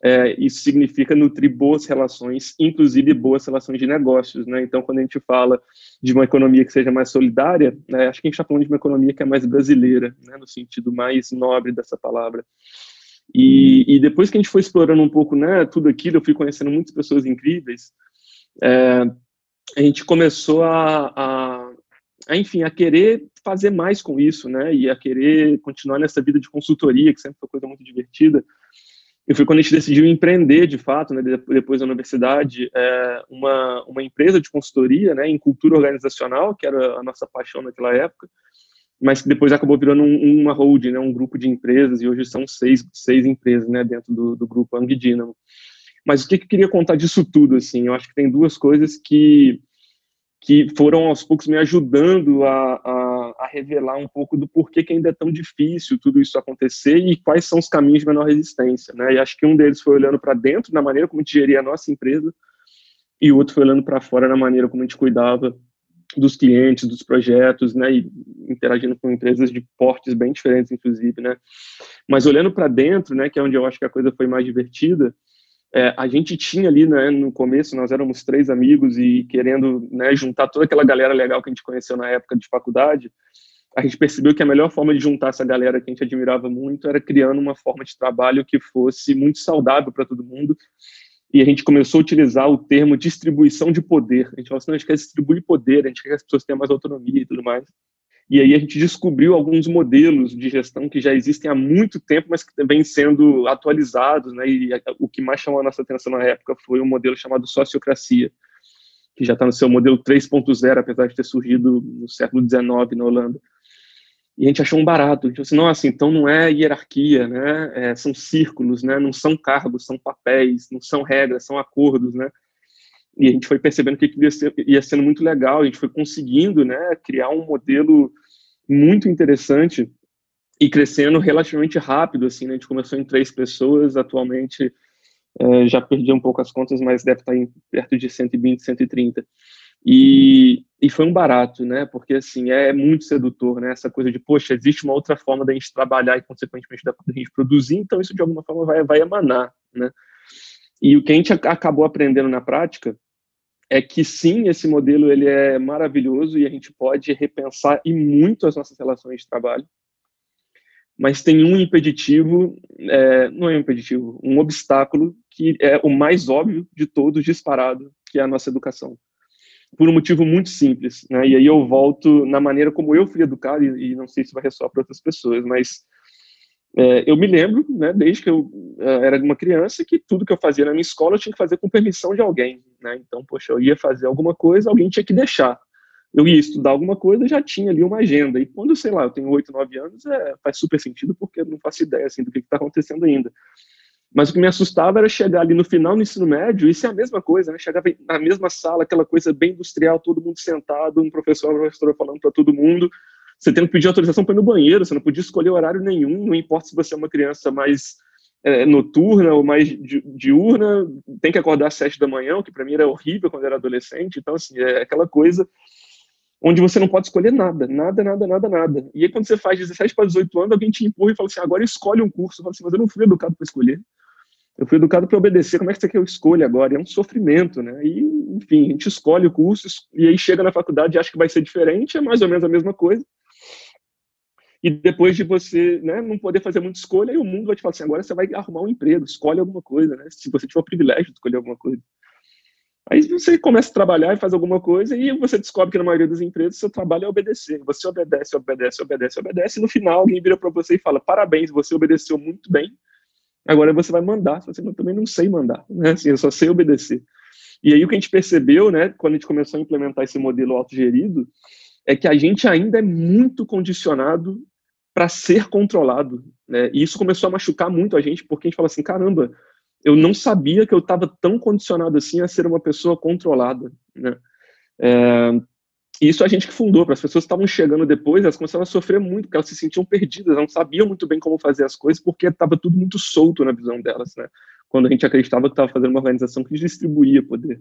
Speaker 9: é, isso significa nutrir boas relações, inclusive boas relações de negócios, né? Então, quando a gente fala de uma economia que seja mais solidária, né, acho que a gente está falando de uma economia que é mais brasileira, né, no sentido mais nobre dessa palavra. E, e, depois que a gente foi explorando um pouco, né, tudo aquilo, eu fui conhecendo muitas pessoas incríveis. É, a gente começou a, a, a, enfim, a querer fazer mais com isso, né, e a querer continuar nessa vida de consultoria, que sempre foi coisa muito divertida. E foi quando a gente decidiu empreender, de fato, né, depois da universidade, é, uma, uma empresa de consultoria né, em cultura organizacional, que era a nossa paixão naquela época. mas que depois acabou virando um, uma holding, né, um grupo de empresas, e hoje são seis, seis empresas né, dentro do, do grupo Ang Dynamo. Mas o que, que eu queria contar disso tudo? Assim, eu acho que tem duas coisas que, que foram aos poucos me ajudando a, a, a revelar um pouco do porquê que ainda é tão difícil tudo isso acontecer e quais são os caminhos de menor resistência. Né? E acho que um deles foi olhando para dentro, na maneira como a gente geria a nossa empresa, e o outro foi olhando para fora, na maneira como a gente cuidava dos clientes, dos projetos, né, e interagindo com empresas de portes bem diferentes, inclusive, né. Mas olhando para dentro, né, que é onde eu acho que a coisa foi mais divertida, é, a gente tinha ali, né, no começo, nós éramos três amigos e querendo, né, juntar toda aquela galera legal que a gente conheceu na época de faculdade, a gente percebeu que a melhor forma de juntar essa galera que a gente admirava muito era criando uma forma de trabalho que fosse muito saudável para todo mundo e a gente começou a utilizar o termo distribuição de poder. A gente falou assim, não, a gente quer distribuir poder, a gente quer que as pessoas tenham mais autonomia e tudo mais. E aí a gente descobriu alguns modelos de gestão que já existem há muito tempo, mas que vêm sendo atualizados, né? E o que mais chamou a nossa atenção na época foi um modelo chamado sociocracia, que já está no seu modelo 3.0, apesar de ter surgido no século XIX na Holanda. E a gente achou um barato. A gente falou assim, nossa, então não é hierarquia, né? É, são círculos, né? Não são cargos, são papéis, não são regras, são acordos, né? E a gente foi percebendo que ia, sendo muito legal. A gente foi conseguindo, né? Criar um modelo muito interessante e crescendo relativamente rápido, assim, né? A gente começou em três pessoas, atualmente é, já perdi um pouco as contas, mas deve estar em perto de 120, 130. E, e foi um barato, né? Porque, assim, é muito sedutor, né? Essa coisa de, poxa, existe uma outra forma da gente trabalhar e, consequentemente, da gente produzir, então isso, de alguma forma, vai, vai emanar, né? E o que a gente acabou aprendendo na prática é que, sim, esse modelo ele é maravilhoso e a gente pode repensar e muito as nossas relações de trabalho, mas tem um impeditivo, é, não é um impeditivo, um obstáculo que é o mais óbvio de todos, disparado, que é a nossa educação. Por um motivo muito simples, né? E aí eu volto na maneira como eu fui educado e, e não sei se vai ressoar para outras pessoas, mas é, eu me lembro, né, desde que eu uh, era uma criança, que tudo que eu fazia na minha escola eu tinha que fazer com permissão de alguém, né? Então, poxa, eu ia fazer alguma coisa, alguém tinha que deixar. Eu ia estudar alguma coisa, já tinha ali uma agenda. E quando, sei lá, eu tenho oito, nove anos, é, faz super sentido porque eu não faço ideia assim do que está acontecendo ainda. Mas o que me assustava era chegar ali no final do ensino médio, isso é a mesma coisa, né? Chegava na mesma sala, aquela coisa bem industrial, todo mundo sentado, um professor, uma professora falando para todo mundo, você tendo que pedir autorização para ir no banheiro, você não podia escolher horário nenhum, não importa se você é uma criança mais é, noturna ou mais diurna, tem que acordar às sete da manhã, o que para mim era horrível quando era adolescente. Então, assim, é aquela coisa onde você não pode escolher nada, nada, nada, nada, nada. E aí, quando você faz 17 para 18 anos, alguém te empurra e fala assim: agora escolhe um curso. Eu falo assim, mas eu não fui educado para escolher. Eu fui educado para obedecer. Como é que você quer que eu escolha agora? É um sofrimento, né? E, enfim, a gente escolhe o curso e aí chega na faculdade e acha que vai ser diferente, é mais ou menos a mesma coisa. E depois de você né, não poder fazer muita escolha, aí o mundo vai te falar assim: agora você vai arrumar um emprego, escolhe alguma coisa, né? Se você tiver o privilégio de escolher alguma coisa. Aí você começa a trabalhar e faz alguma coisa e você descobre que na maioria das empresas seu trabalho é obedecer. Você obedece, obedece, obedece, obedece e no final alguém vira para você e fala: parabéns, você obedeceu muito bem. Agora você vai mandar. Você também não sei mandar, né? Assim, eu só sei obedecer. E aí o que a gente percebeu, né, quando a gente começou a implementar esse modelo autogerido, é que a gente ainda é muito condicionado para ser controlado. Né? E isso começou a machucar muito a gente, porque a gente fala assim: caramba, eu não sabia que eu estava tão condicionado assim a ser uma pessoa controlada, né? É, isso a gente que fundou, para as pessoas que estavam chegando depois, elas começaram a sofrer muito, porque elas se sentiam perdidas, elas não sabiam muito bem como fazer as coisas, porque estava tudo muito solto na visão delas, né? Quando a gente acreditava que estava fazendo uma organização que distribuía poder.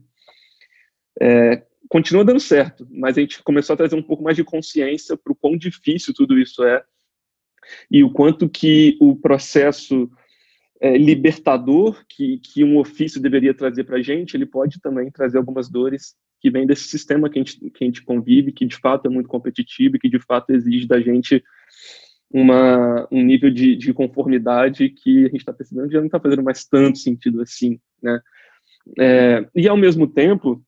Speaker 9: É, continua dando certo, mas a gente começou a trazer um pouco mais de consciência para o quão difícil tudo isso é e o quanto que o processo é, libertador que, que um ofício deveria trazer para a gente, ele pode também trazer algumas dores que vêm desse sistema que a, gente, que a gente convive, que de fato é muito competitivo e que de fato exige da gente uma, um nível de, de conformidade que a gente está percebendo que já não está fazendo mais tanto sentido assim, né? É, e ao mesmo tempo,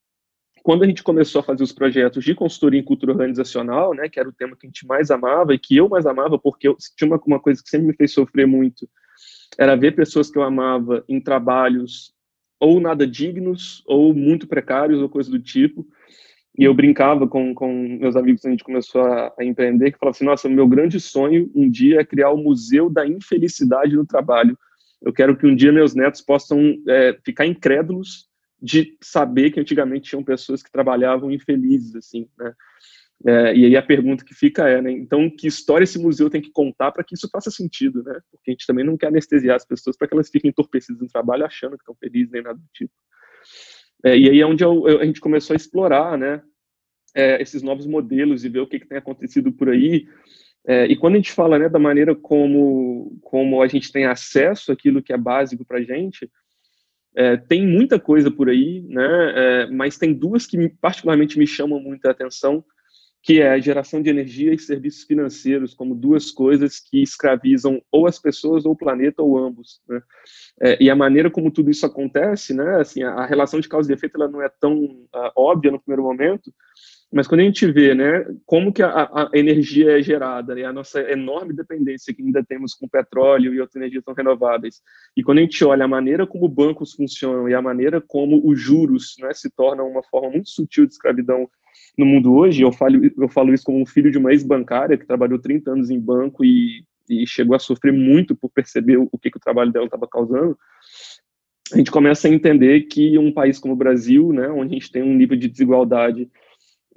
Speaker 9: quando a gente começou a fazer os projetos de consultoria em cultura organizacional, né, que era o tema que a gente mais amava e que eu mais amava, porque eu, tinha uma, uma coisa que sempre me fez sofrer muito, era ver pessoas que eu amava em trabalhos ou nada dignos, ou muito precários, ou coisa do tipo. E eu brincava com, com meus amigos a gente começou a, a empreender, que falava assim, nossa, meu grande sonho um dia é criar o Museu da Infelicidade no Trabalho. Eu quero que um dia meus netos possam é, ficar incrédulos de saber que antigamente tinham pessoas que trabalhavam infelizes, assim, né? É, e aí a pergunta que fica é, né, então que história esse museu tem que contar para que isso faça sentido, né? Porque a gente também não quer anestesiar as pessoas para que elas fiquem entorpecidas no trabalho achando que estão felizes nem nada do tipo. É, e aí é onde eu, eu, a gente começou a explorar, né, é, esses novos modelos e ver o que, que tem acontecido por aí. É, e quando a gente fala, né, da maneira como como a gente tem acesso àquilo que é básico para a gente, é, tem muita coisa por aí, né? É, mas tem duas que particularmente me chamam muita atenção, que é a geração de energia e serviços financeiros como duas coisas que escravizam ou as pessoas ou o planeta ou ambos. Né? É, e a maneira como tudo isso acontece, né? Assim, a, a relação de causa e efeito ela não é tão uh, óbvia no primeiro momento, mas quando a gente vê, né, como que a, a energia é gerada, né, a nossa enorme dependência que ainda temos com petróleo e outras energias não renováveis, e quando a gente olha a maneira como bancos funcionam e a maneira como os juros, né, se tornam uma forma muito sutil de escravidão no mundo hoje, eu falo, eu falo isso como filho de uma ex-bancária que trabalhou 30 anos em banco e, e chegou a sofrer muito por perceber o, o que, que o trabalho dela estava causando, a gente começa a entender que um país como o Brasil, né, onde a gente tem um nível de desigualdade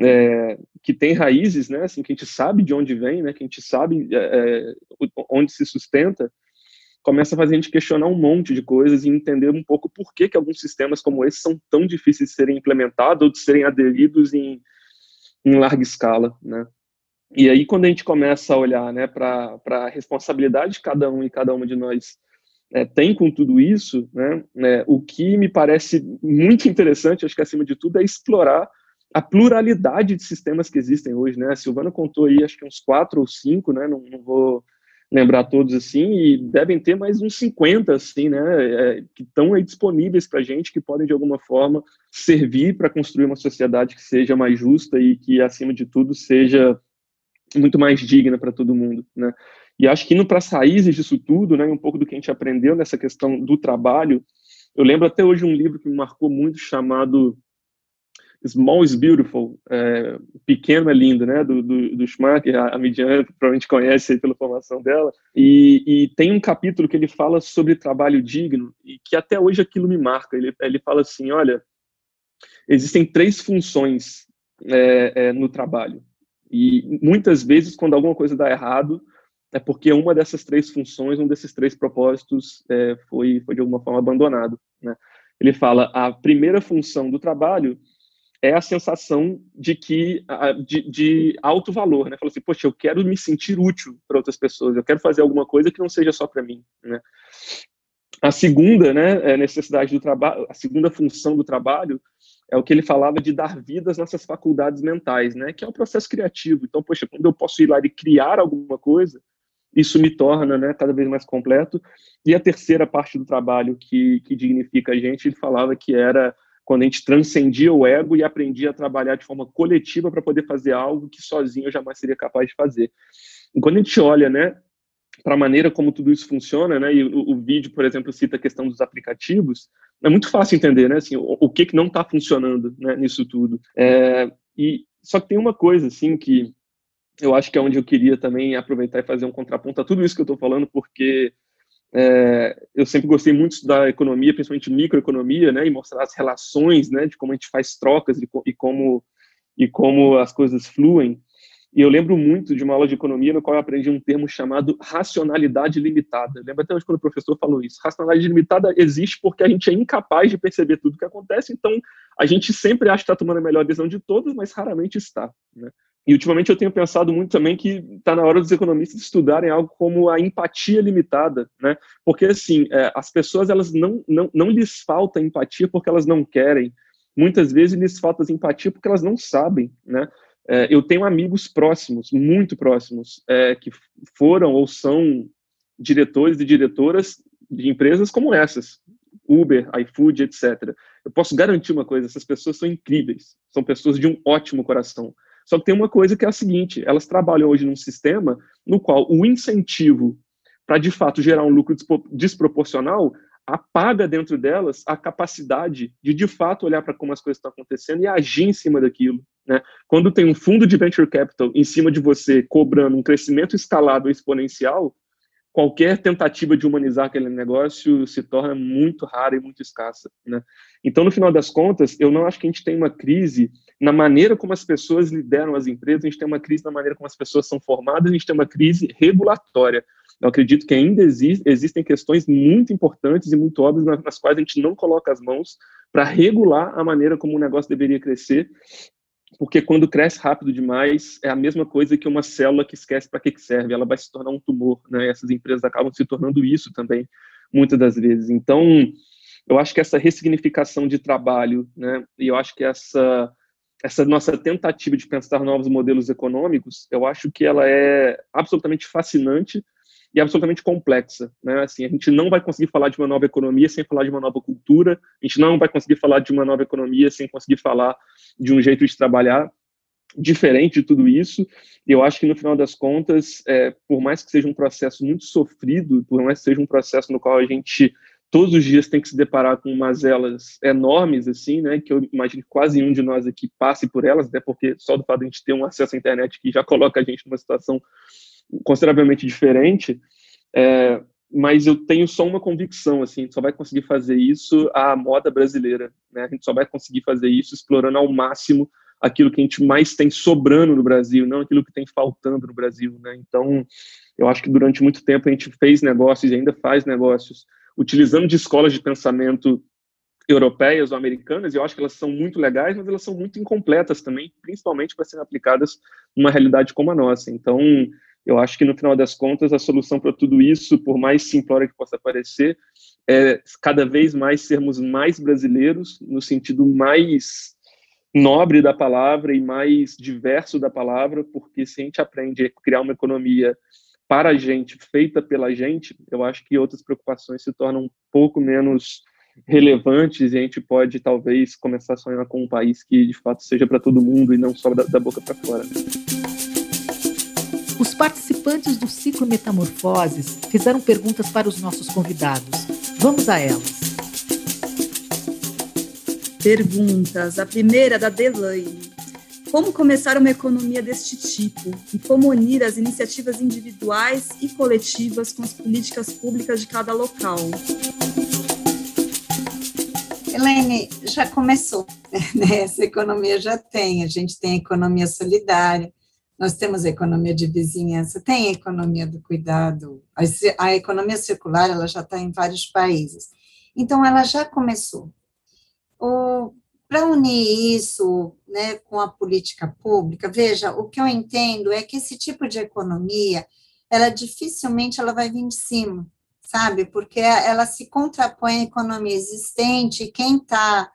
Speaker 9: é, que tem raízes, né, assim, que a gente sabe de onde vem, né, que a gente sabe é, é onde se sustenta, começa a fazer a gente questionar um monte de coisas e entender um pouco por que, que alguns sistemas como esse são tão difíceis de serem implementados ou de serem aderidos em, em larga escala, né. E aí, quando a gente começa a olhar né, para a responsabilidade de cada um e cada uma de nós é, tem com tudo isso, né, né, o que me parece muito interessante, acho que acima de tudo, é explorar a pluralidade de sistemas que existem hoje, né? A Silvana contou aí, acho que uns quatro ou cinco, né? Não, não vou lembrar todos assim, e devem ter mais uns 50, assim, né? É, que estão aí disponíveis para a gente, que podem de alguma forma servir para construir uma sociedade que seja mais justa e que, acima de tudo, seja muito mais digna para todo mundo, né? E acho que indo para as raízes disso tudo, né? Um pouco do que a gente aprendeu nessa questão do trabalho, eu lembro até hoje um livro que me marcou muito chamado Small is Beautiful, é, pequeno é lindo, né, do, do, do Schumacher, a, a Midian provavelmente conhece aí pela formação dela, e, e, tem um capítulo que ele fala sobre trabalho digno, e que até hoje aquilo me marca, ele, ele fala assim, olha, existem três funções é, é, no trabalho, e muitas vezes quando alguma coisa dá errado, é porque uma dessas três funções, um desses três propósitos é, foi, foi de alguma forma abandonado, né. Ele fala, a primeira função do trabalho é a sensação de que de, de alto valor, né? Falou assim, poxa, eu quero me sentir útil para outras pessoas, eu quero fazer alguma coisa que não seja só para mim, né? A segunda, né, é necessidade do trabalho, a segunda função do trabalho é o que ele falava de dar vida às nossas faculdades mentais, né? Que é o processo criativo. Então, poxa, quando eu posso ir lá e criar alguma coisa, isso me torna, né, cada vez mais completo. E a terceira parte do trabalho que, que dignifica a gente, ele falava que era quando a gente transcendia o ego e aprendia a trabalhar de forma coletiva para poder fazer algo que sozinho eu jamais seria capaz de fazer. E quando a gente olha, né, para a maneira como tudo isso funciona, né, e o, o, vídeo, por exemplo, cita a questão dos aplicativos, é muito fácil entender, né, assim, o, o que que não está funcionando, né, nisso tudo. É, e só que tem uma coisa, assim, que eu acho que é onde eu queria também aproveitar e fazer um contraponto a tudo isso que eu estou falando, porque é, eu sempre gostei muito da economia, principalmente microeconomia, né, e mostrar as relações, né, de como a gente faz trocas e, e como e como as coisas fluem. E eu lembro muito de uma aula de economia no qual eu aprendi um termo chamado racionalidade limitada. Eu lembro até hoje quando o professor falou isso. Racionalidade limitada existe porque a gente é incapaz de perceber tudo que acontece, então a gente sempre acha que está tomando a melhor decisão de todas, mas raramente está. Né? E ultimamente eu tenho pensado muito também que está na hora dos economistas estudarem algo como a empatia limitada, né? Porque assim, é, as pessoas elas não, não, não lhes falta empatia porque elas não querem. Muitas vezes lhes falta empatia porque elas não sabem, né? É, eu tenho amigos próximos, muito próximos, é, que foram ou são diretores e diretoras de empresas como essas, Uber, iFood, etc. Eu posso garantir uma coisa: essas pessoas são incríveis, são pessoas de um ótimo coração só que tem uma coisa que é a seguinte: elas trabalham hoje num sistema no qual o incentivo para de fato gerar um lucro desproporcional apaga dentro delas a capacidade de de fato olhar para como as coisas estão acontecendo e agir em cima daquilo, Né? Quando tem um fundo de venture capital em cima de você cobrando um crescimento escalado exponencial, qualquer tentativa de humanizar aquele negócio se torna muito rara e muito escassa. Né? Então, no final das contas, eu não acho que a gente tem uma crise na maneira como as pessoas lideram as empresas, a gente tem uma crise na maneira como as pessoas são formadas, a gente tem uma crise regulatória. Eu acredito que ainda existe, existem questões muito importantes e muito óbvias nas, quais a gente não coloca as mãos para regular a maneira como o negócio deveria crescer porque quando cresce rápido demais, é a mesma coisa que uma célula que esquece para que, serve, ela vai se tornar um tumor, né? Essas empresas acabam se tornando isso também, muitas das vezes. Então, eu acho que essa ressignificação de trabalho, né? E eu acho que essa essa nossa tentativa de pensar novos modelos econômicos, eu acho que ela é absolutamente fascinante e absolutamente complexa, né? Assim, a gente não vai conseguir falar de uma nova economia sem falar de uma nova cultura, a gente não vai conseguir falar de uma nova economia sem conseguir falar de um jeito de trabalhar diferente de tudo isso. E eu acho que no final das contas, é, por mais que seja um processo muito sofrido, por mais que seja um processo no qual a gente todos os dias tem que se deparar com mazelas enormes, assim, né, que eu imagino que quase nenhum de nós aqui passe por elas, até porque só do fato de a gente ter um acesso à internet que já coloca a gente numa situação consideravelmente diferente, é, mas eu tenho só uma convicção, assim, a gente só vai conseguir fazer isso à moda brasileira, né? A gente só vai conseguir fazer isso explorando ao máximo aquilo que a gente mais tem sobrando no Brasil, não aquilo que tem faltando no Brasil, né? Então, eu acho que durante muito tempo a gente fez negócios e ainda faz negócios utilizando de escolas de pensamento europeias ou americanas, e eu acho que elas são muito legais, mas elas são muito incompletas também, principalmente para serem aplicadas numa realidade como a nossa. Então, eu acho que no final das contas a solução para tudo isso, por mais simplória que possa parecer, é cada vez mais sermos mais brasileiros no sentido mais nobre da palavra e mais diverso da palavra, porque se a gente aprende a criar uma economia para a gente, feita pela gente, eu acho que outras preocupações se tornam um pouco menos relevantes e a gente pode talvez começar a sonhar com um país que de fato seja para todo mundo e não só da, da boca para fora.
Speaker 1: Os participantes do ciclo Metamorfoses fizeram perguntas para os nossos convidados. Vamos a elas.
Speaker 2: Perguntas. A primeira da Delaine. Como começar uma economia deste tipo e como unir as iniciativas individuais e coletivas com as políticas públicas de cada local?
Speaker 8: Helene, já começou, né? Essa economia já tem, a gente tem a economia solidária, nós temos a economia de vizinhança, tem a economia do cuidado, a, a economia circular ela já está em vários países. Então, ela já começou. Para unir isso né, com a política pública, veja, o que eu entendo é que esse tipo de economia, ela dificilmente ela vai vir de cima, sabe? Porque ela se contrapõe à economia existente, e quem está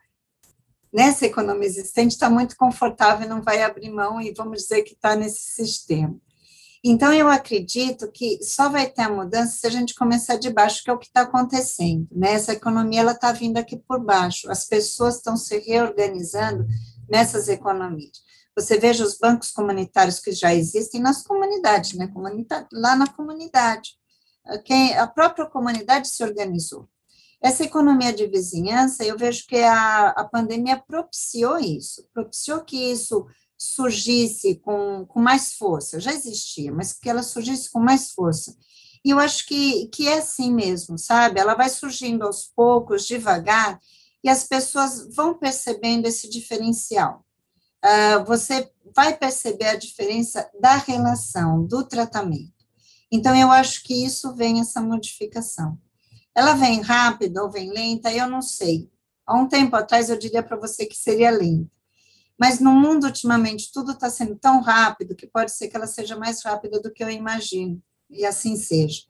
Speaker 8: nessa economia existente está muito confortável, não vai abrir mão e vamos dizer que está nesse sistema. Então, eu acredito que só vai ter a mudança se a gente começar de baixo, que é o que está acontecendo. Né? Essa economia ela está vindo aqui por baixo, as pessoas estão se reorganizando nessas economias. Você veja os bancos comunitários que já existem nas comunidades, né? lá na comunidade. Quem, a própria comunidade se organizou. Essa economia de vizinhança, eu vejo que a, a pandemia propiciou isso, propiciou que isso surgisse com, com mais força, já existia, mas que ela surgisse com mais força. E eu acho que, que é assim mesmo, sabe? Ela vai surgindo aos poucos, devagar, e as pessoas vão percebendo esse diferencial. Uh, você vai perceber a diferença da relação, do tratamento. Então, eu acho que isso vem essa modificação. Ela vem rápida ou vem lenta? Eu não sei. Há um tempo atrás eu diria para você que seria lenta. Mas no mundo, ultimamente, tudo está sendo tão rápido que pode ser que ela seja mais rápida do que eu imagino, e assim seja.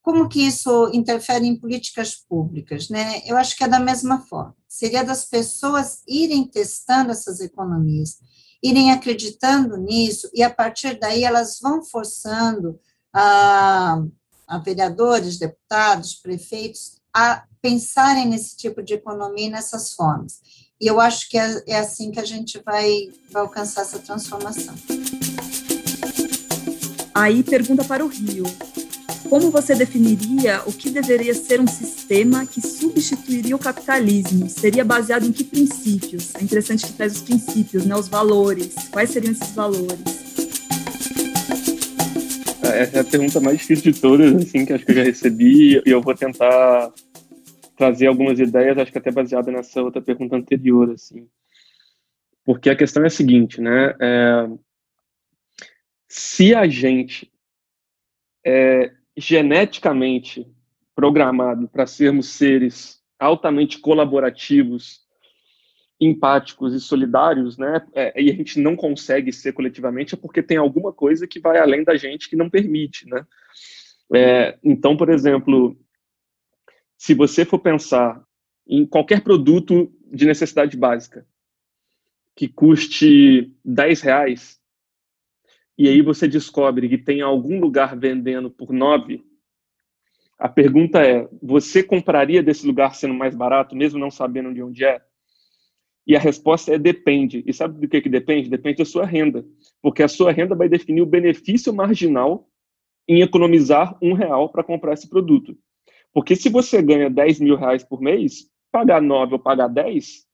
Speaker 8: Como que isso interfere em políticas públicas? Né? Eu acho que é da mesma forma. Seria das pessoas irem testando essas economias, irem acreditando nisso, e a partir daí elas vão forçando a a vereadores, deputados, prefeitos, a pensarem nesse tipo de economia e nessas formas. E eu acho que é, é assim que a gente vai, vai alcançar essa transformação.
Speaker 2: Aí pergunta para o Rio. como você definiria o que deveria ser um sistema que substituiria o capitalismo? Seria baseado em que princípios? É interessante que traz os princípios, né, os valores. Quais seriam esses valores?
Speaker 9: Essa é a pergunta mais difícil de todas, assim, que acho que eu já recebi, e eu vou tentar trazer algumas ideias, acho que até baseada nessa outra pergunta anterior, assim. Porque a questão é a seguinte, né? É, se a gente é geneticamente programado para sermos seres altamente colaborativos, empáticos e solidários, né? É, e a gente não consegue ser coletivamente é porque tem alguma coisa que vai além da gente que não permite, né? É, então, por exemplo, se você for pensar em qualquer produto de necessidade básica que custe 10 reais, e aí você descobre que tem algum lugar vendendo por 9, a pergunta é: você compraria desse lugar sendo mais barato, mesmo não sabendo de onde é? E a resposta é depende. E sabe do que, que depende? Depende da sua renda. Porque a sua renda vai definir o benefício marginal em economizar um real para comprar esse produto. Porque se você ganha 10 mil reais por mês, pagar 9 ou pagar 10,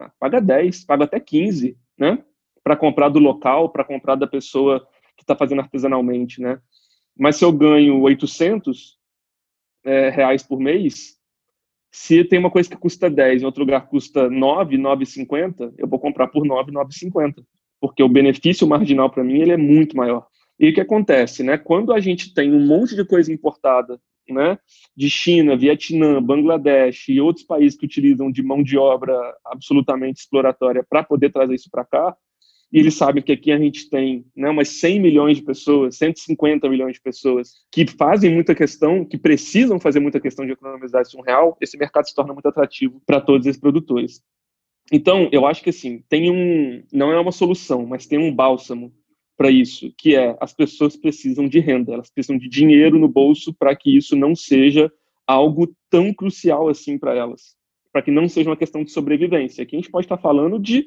Speaker 9: ah, paga 10, paga até 15, né? Para comprar do local, para comprar da pessoa que está fazendo artesanalmente, né? Mas se eu ganho 800 é, reais por mês, se tem uma coisa que custa 10 em outro lugar custa 9, 9,50, eu vou comprar por 9, 9,50. Porque o benefício marginal para mim ele é muito maior. E o que acontece, né? Quando a gente tem um monte de coisa importada né, de China, Vietnã, Bangladesh e outros países que utilizam de mão de obra absolutamente exploratória para poder trazer isso para cá, e eles sabem que aqui a gente tem né, umas 100 milhões de pessoas, 150 milhões de pessoas que fazem muita questão, que precisam fazer muita questão de economizar esse um real, esse mercado se torna muito atrativo para todos esses produtores. Então, eu acho que assim, tem um, não é uma solução, mas tem um bálsamo para isso, que é as pessoas precisam de renda, elas precisam de dinheiro no bolso para que isso não seja algo tão crucial assim para elas, para que não seja uma questão de sobrevivência. Aqui a gente pode estar falando de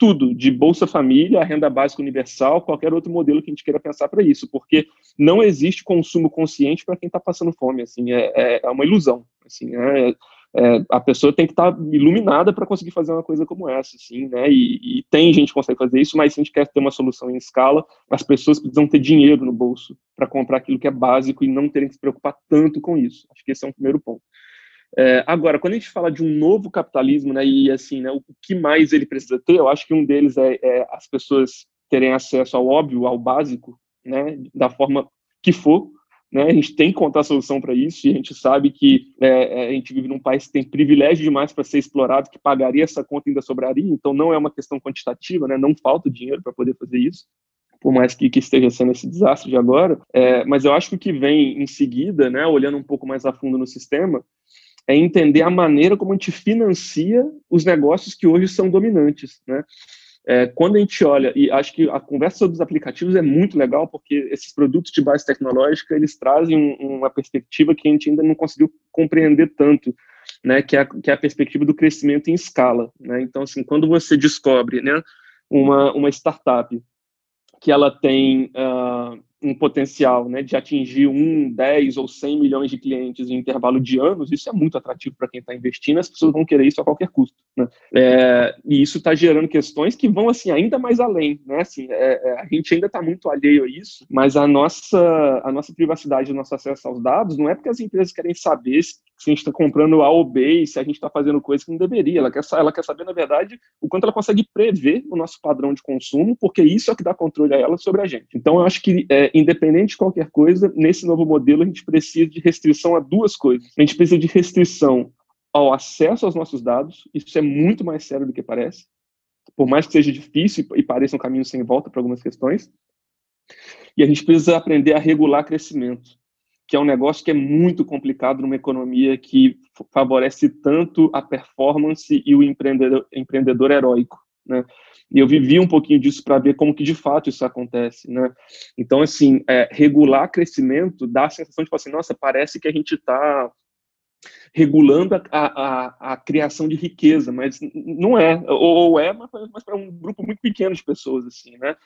Speaker 9: tudo, de Bolsa Família, renda básica universal, qualquer outro modelo que a gente queira pensar para isso, porque não existe consumo consciente para quem está passando fome, assim, é, é, é, uma ilusão, assim, é, é, a pessoa tem que estar tá iluminada para conseguir fazer uma coisa como essa, assim, né? E, e, tem gente que consegue fazer isso, mas se a gente quer ter uma solução em escala, as pessoas precisam ter dinheiro no bolso para comprar aquilo que é básico e não terem que se preocupar tanto com isso. Acho que esse é um primeiro ponto. É, agora, quando a gente fala de um novo capitalismo, né, e assim, né, o que mais ele precisa ter, eu acho que um deles é, é as pessoas terem acesso ao óbvio, ao básico, né, da forma que for, né? A gente tem que encontrar solução para isso e a gente sabe que é, é, a gente vive num país que tem privilégio demais para ser explorado, que pagaria essa conta e ainda sobraria. Então não é uma questão quantitativa, né? Não falta dinheiro para poder fazer isso por mais que, que, esteja sendo esse desastre de agora, é, mas eu acho que o que vem em seguida, né, olhando um pouco mais a fundo no sistema, é entender a maneira como a gente financia os negócios que hoje são dominantes, né? É, quando a gente olha, e acho que a conversa sobre os aplicativos é muito legal, porque esses produtos de base tecnológica, eles trazem um, uma perspectiva que a gente ainda não conseguiu compreender tanto, né, que é, a, que é a perspectiva do crescimento em escala. Né? Então, assim, quando você descobre né, uma, uma startup que ela tem uh, um potencial né, de atingir um, 10 ou 100 milhões de clientes em intervalo de anos, isso é muito atrativo para quem está investindo, as pessoas vão querer isso a qualquer custo. Né? É, e isso está gerando questões que vão assim ainda mais além. Né? Assim, é, é a gente ainda está muito alheio a isso, mas a nossa, a nossa privacidade, o nosso acesso aos dados, não é porque as empresas querem saber se, a gente está comprando A ou B se a gente está fazendo coisa que não deveria. Ela quer, ela quer saber, na verdade, o quanto ela consegue prever o nosso padrão de consumo, porque isso é que dá controle a ela sobre a gente. Então, eu acho que é, independente de qualquer coisa, nesse novo modelo a gente precisa de restrição a duas coisas. A gente precisa de restrição ao acesso aos nossos dados, isso é muito mais sério do que parece, por mais que seja difícil e pareça um caminho sem volta para algumas questões. E a gente precisa aprender a regular crescimento, que é um negócio que é muito complicado numa economia que favorece tanto a performance e o empreendedor, empreendedor heróico. Né? E eu vivi um pouquinho disso para ver como que de fato isso acontece, né? Então, assim, é, regular crescimento dá a sensação de, tipo assim, nossa, parece que a gente está regulando a, a, a, criação de riqueza, mas não é, ou, é, mas, mas para um grupo muito pequeno de pessoas, assim, né?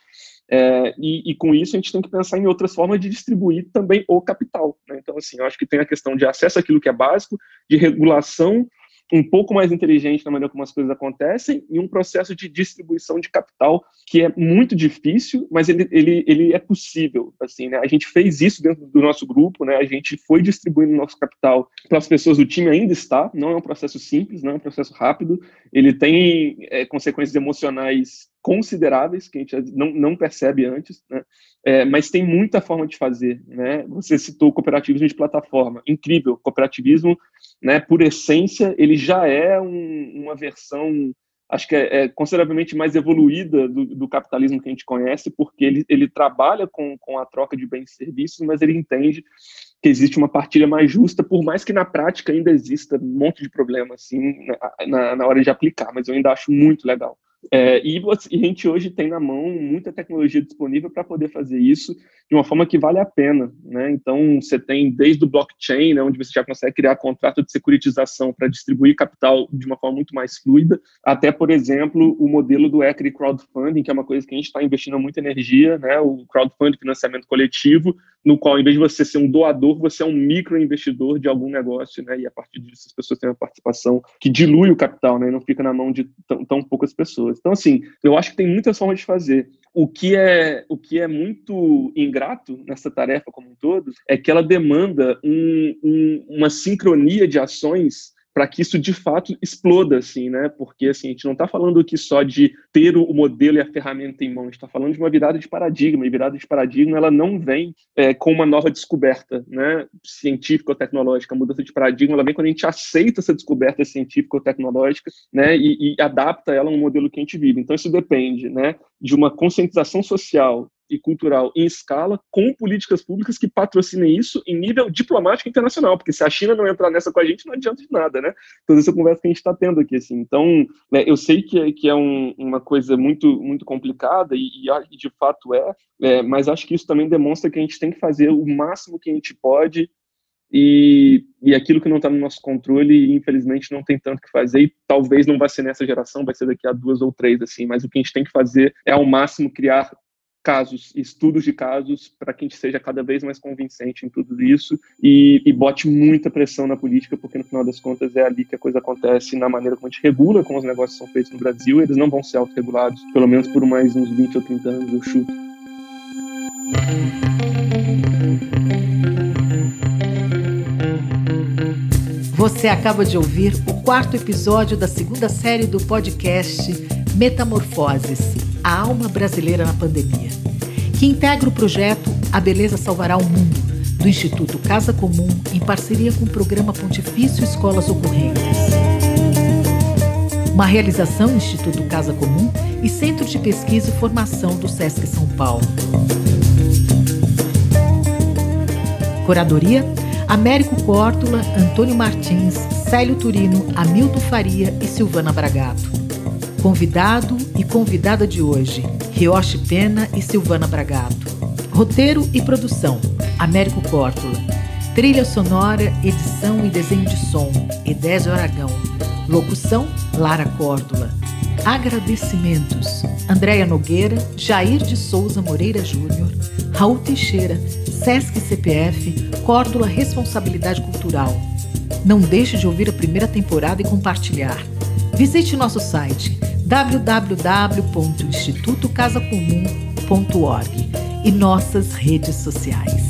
Speaker 9: É, e, e, com isso a gente tem que pensar em outras formas de distribuir também o capital. Né? Então, assim, eu acho que tem a questão de acesso àquilo que é básico, de regulação um pouco mais inteligente na maneira como as coisas acontecem e um processo de distribuição de capital que é muito difícil, mas ele, ele, ele é possível. Assim, né? A gente fez isso dentro do nosso grupo, né? a gente foi distribuindo nosso capital para as pessoas, o time ainda está, não é um processo simples, não é um processo rápido, ele tem é, consequências emocionais consideráveis que a gente não, não percebe antes, né? É, mas tem muita forma de fazer, né? Você citou cooperativismo de plataforma, incrível, cooperativismo, né? Por essência, ele já é um, uma versão, acho que é, é consideravelmente mais evoluída do, do, capitalismo que a gente conhece, porque ele, ele trabalha com, com a troca de bens e serviços, mas ele entende que existe uma partilha mais justa, por mais que na prática ainda exista um monte de problema assim na, na hora de aplicar, mas eu ainda acho muito legal. É, e, a gente hoje tem na mão muita tecnologia disponível para poder fazer isso de uma forma que vale a pena. Né? Então, você tem desde o blockchain, né, onde você já consegue criar contrato de securitização para distribuir capital de uma forma muito mais fluida, até, por exemplo, o modelo do equity crowdfunding, que é uma coisa que a gente está investindo muita energia, né, o crowdfunding, financiamento coletivo, no qual, em vez de você ser um doador, você é um microinvestidor de algum negócio, né, e a partir disso as pessoas têm uma participação que dilui o capital, né, e não fica na mão de tão, tão poucas pessoas. Então, assim, eu acho que tem muitas formas de fazer. O que é, o que é muito ingrato nessa tarefa como um todo é que ela demanda um, um, uma sincronia de ações para que isso de fato exploda, assim, né? Porque assim, a gente não está falando aqui só de ter o modelo e a ferramenta em mão, a gente está falando de uma virada de paradigma, e virada de paradigma ela não vem é, com uma nova descoberta, né? Científica ou tecnológica, a mudança de paradigma ela vem quando a gente aceita essa descoberta científica ou tecnológica, né? E, e adapta ela a um modelo que a gente vive. Então isso depende, né? De uma conscientização social e cultural em escala, com políticas públicas que patrocinem isso em nível diplomático internacional, porque se a China não entrar nessa com a gente, não adianta de nada, né? Toda essa conversa que a gente está tendo aqui, assim. Então, né, eu sei que é, que é um, uma coisa muito, muito complicada, e, e, de fato é, é, mas acho que isso também demonstra que a gente tem que fazer o máximo que a gente pode e, e aquilo que não está no nosso controle, infelizmente, não tem tanto que fazer, e talvez não vai ser nessa geração, vai ser daqui a duas ou três, assim, mas o que a gente tem que fazer é, ao máximo, criar casos, estudos de casos, para que a gente seja cada vez mais convincente em tudo isso e, e, bote muita pressão na política, porque no final das contas é ali que a coisa acontece, na maneira como a gente regula, como os negócios são feitos no Brasil, eles não vão ser autorregulados, pelo menos por mais uns 20 ou 30 anos, eu chuto.
Speaker 1: Você acaba de ouvir o quarto episódio da segunda série do podcast Metamorfoses a alma brasileira na pandemia, que integra o projeto A Beleza Salvará o Mundo, do Instituto Casa Comum, em parceria com o programa Pontifício Escolas Ocorrentes. Uma realização Instituto Casa Comum e Centro de Pesquisa e Formação do SESC São Paulo. Curadoria: Américo Córtula, Antônio Martins, Célio Turino, Hamilton Faria e Silvana Bragato. Convidado e convidada de hoje, Rioshi Pena e Silvana Bragato. Roteiro e produção, Américo Córtula. Trilha sonora, edição e desenho de som, Edésio Aragão. Locução, Lara Córtula. Agradecimentos, Andréia Nogueira, Jair de Souza Moreira Júnior, Raul Teixeira, Sesc CPF, Córdula Responsabilidade Cultural. Não deixe de ouvir a primeira temporada e compartilhar. Visite nosso site www.institutocasacomum.org e nossas redes sociais.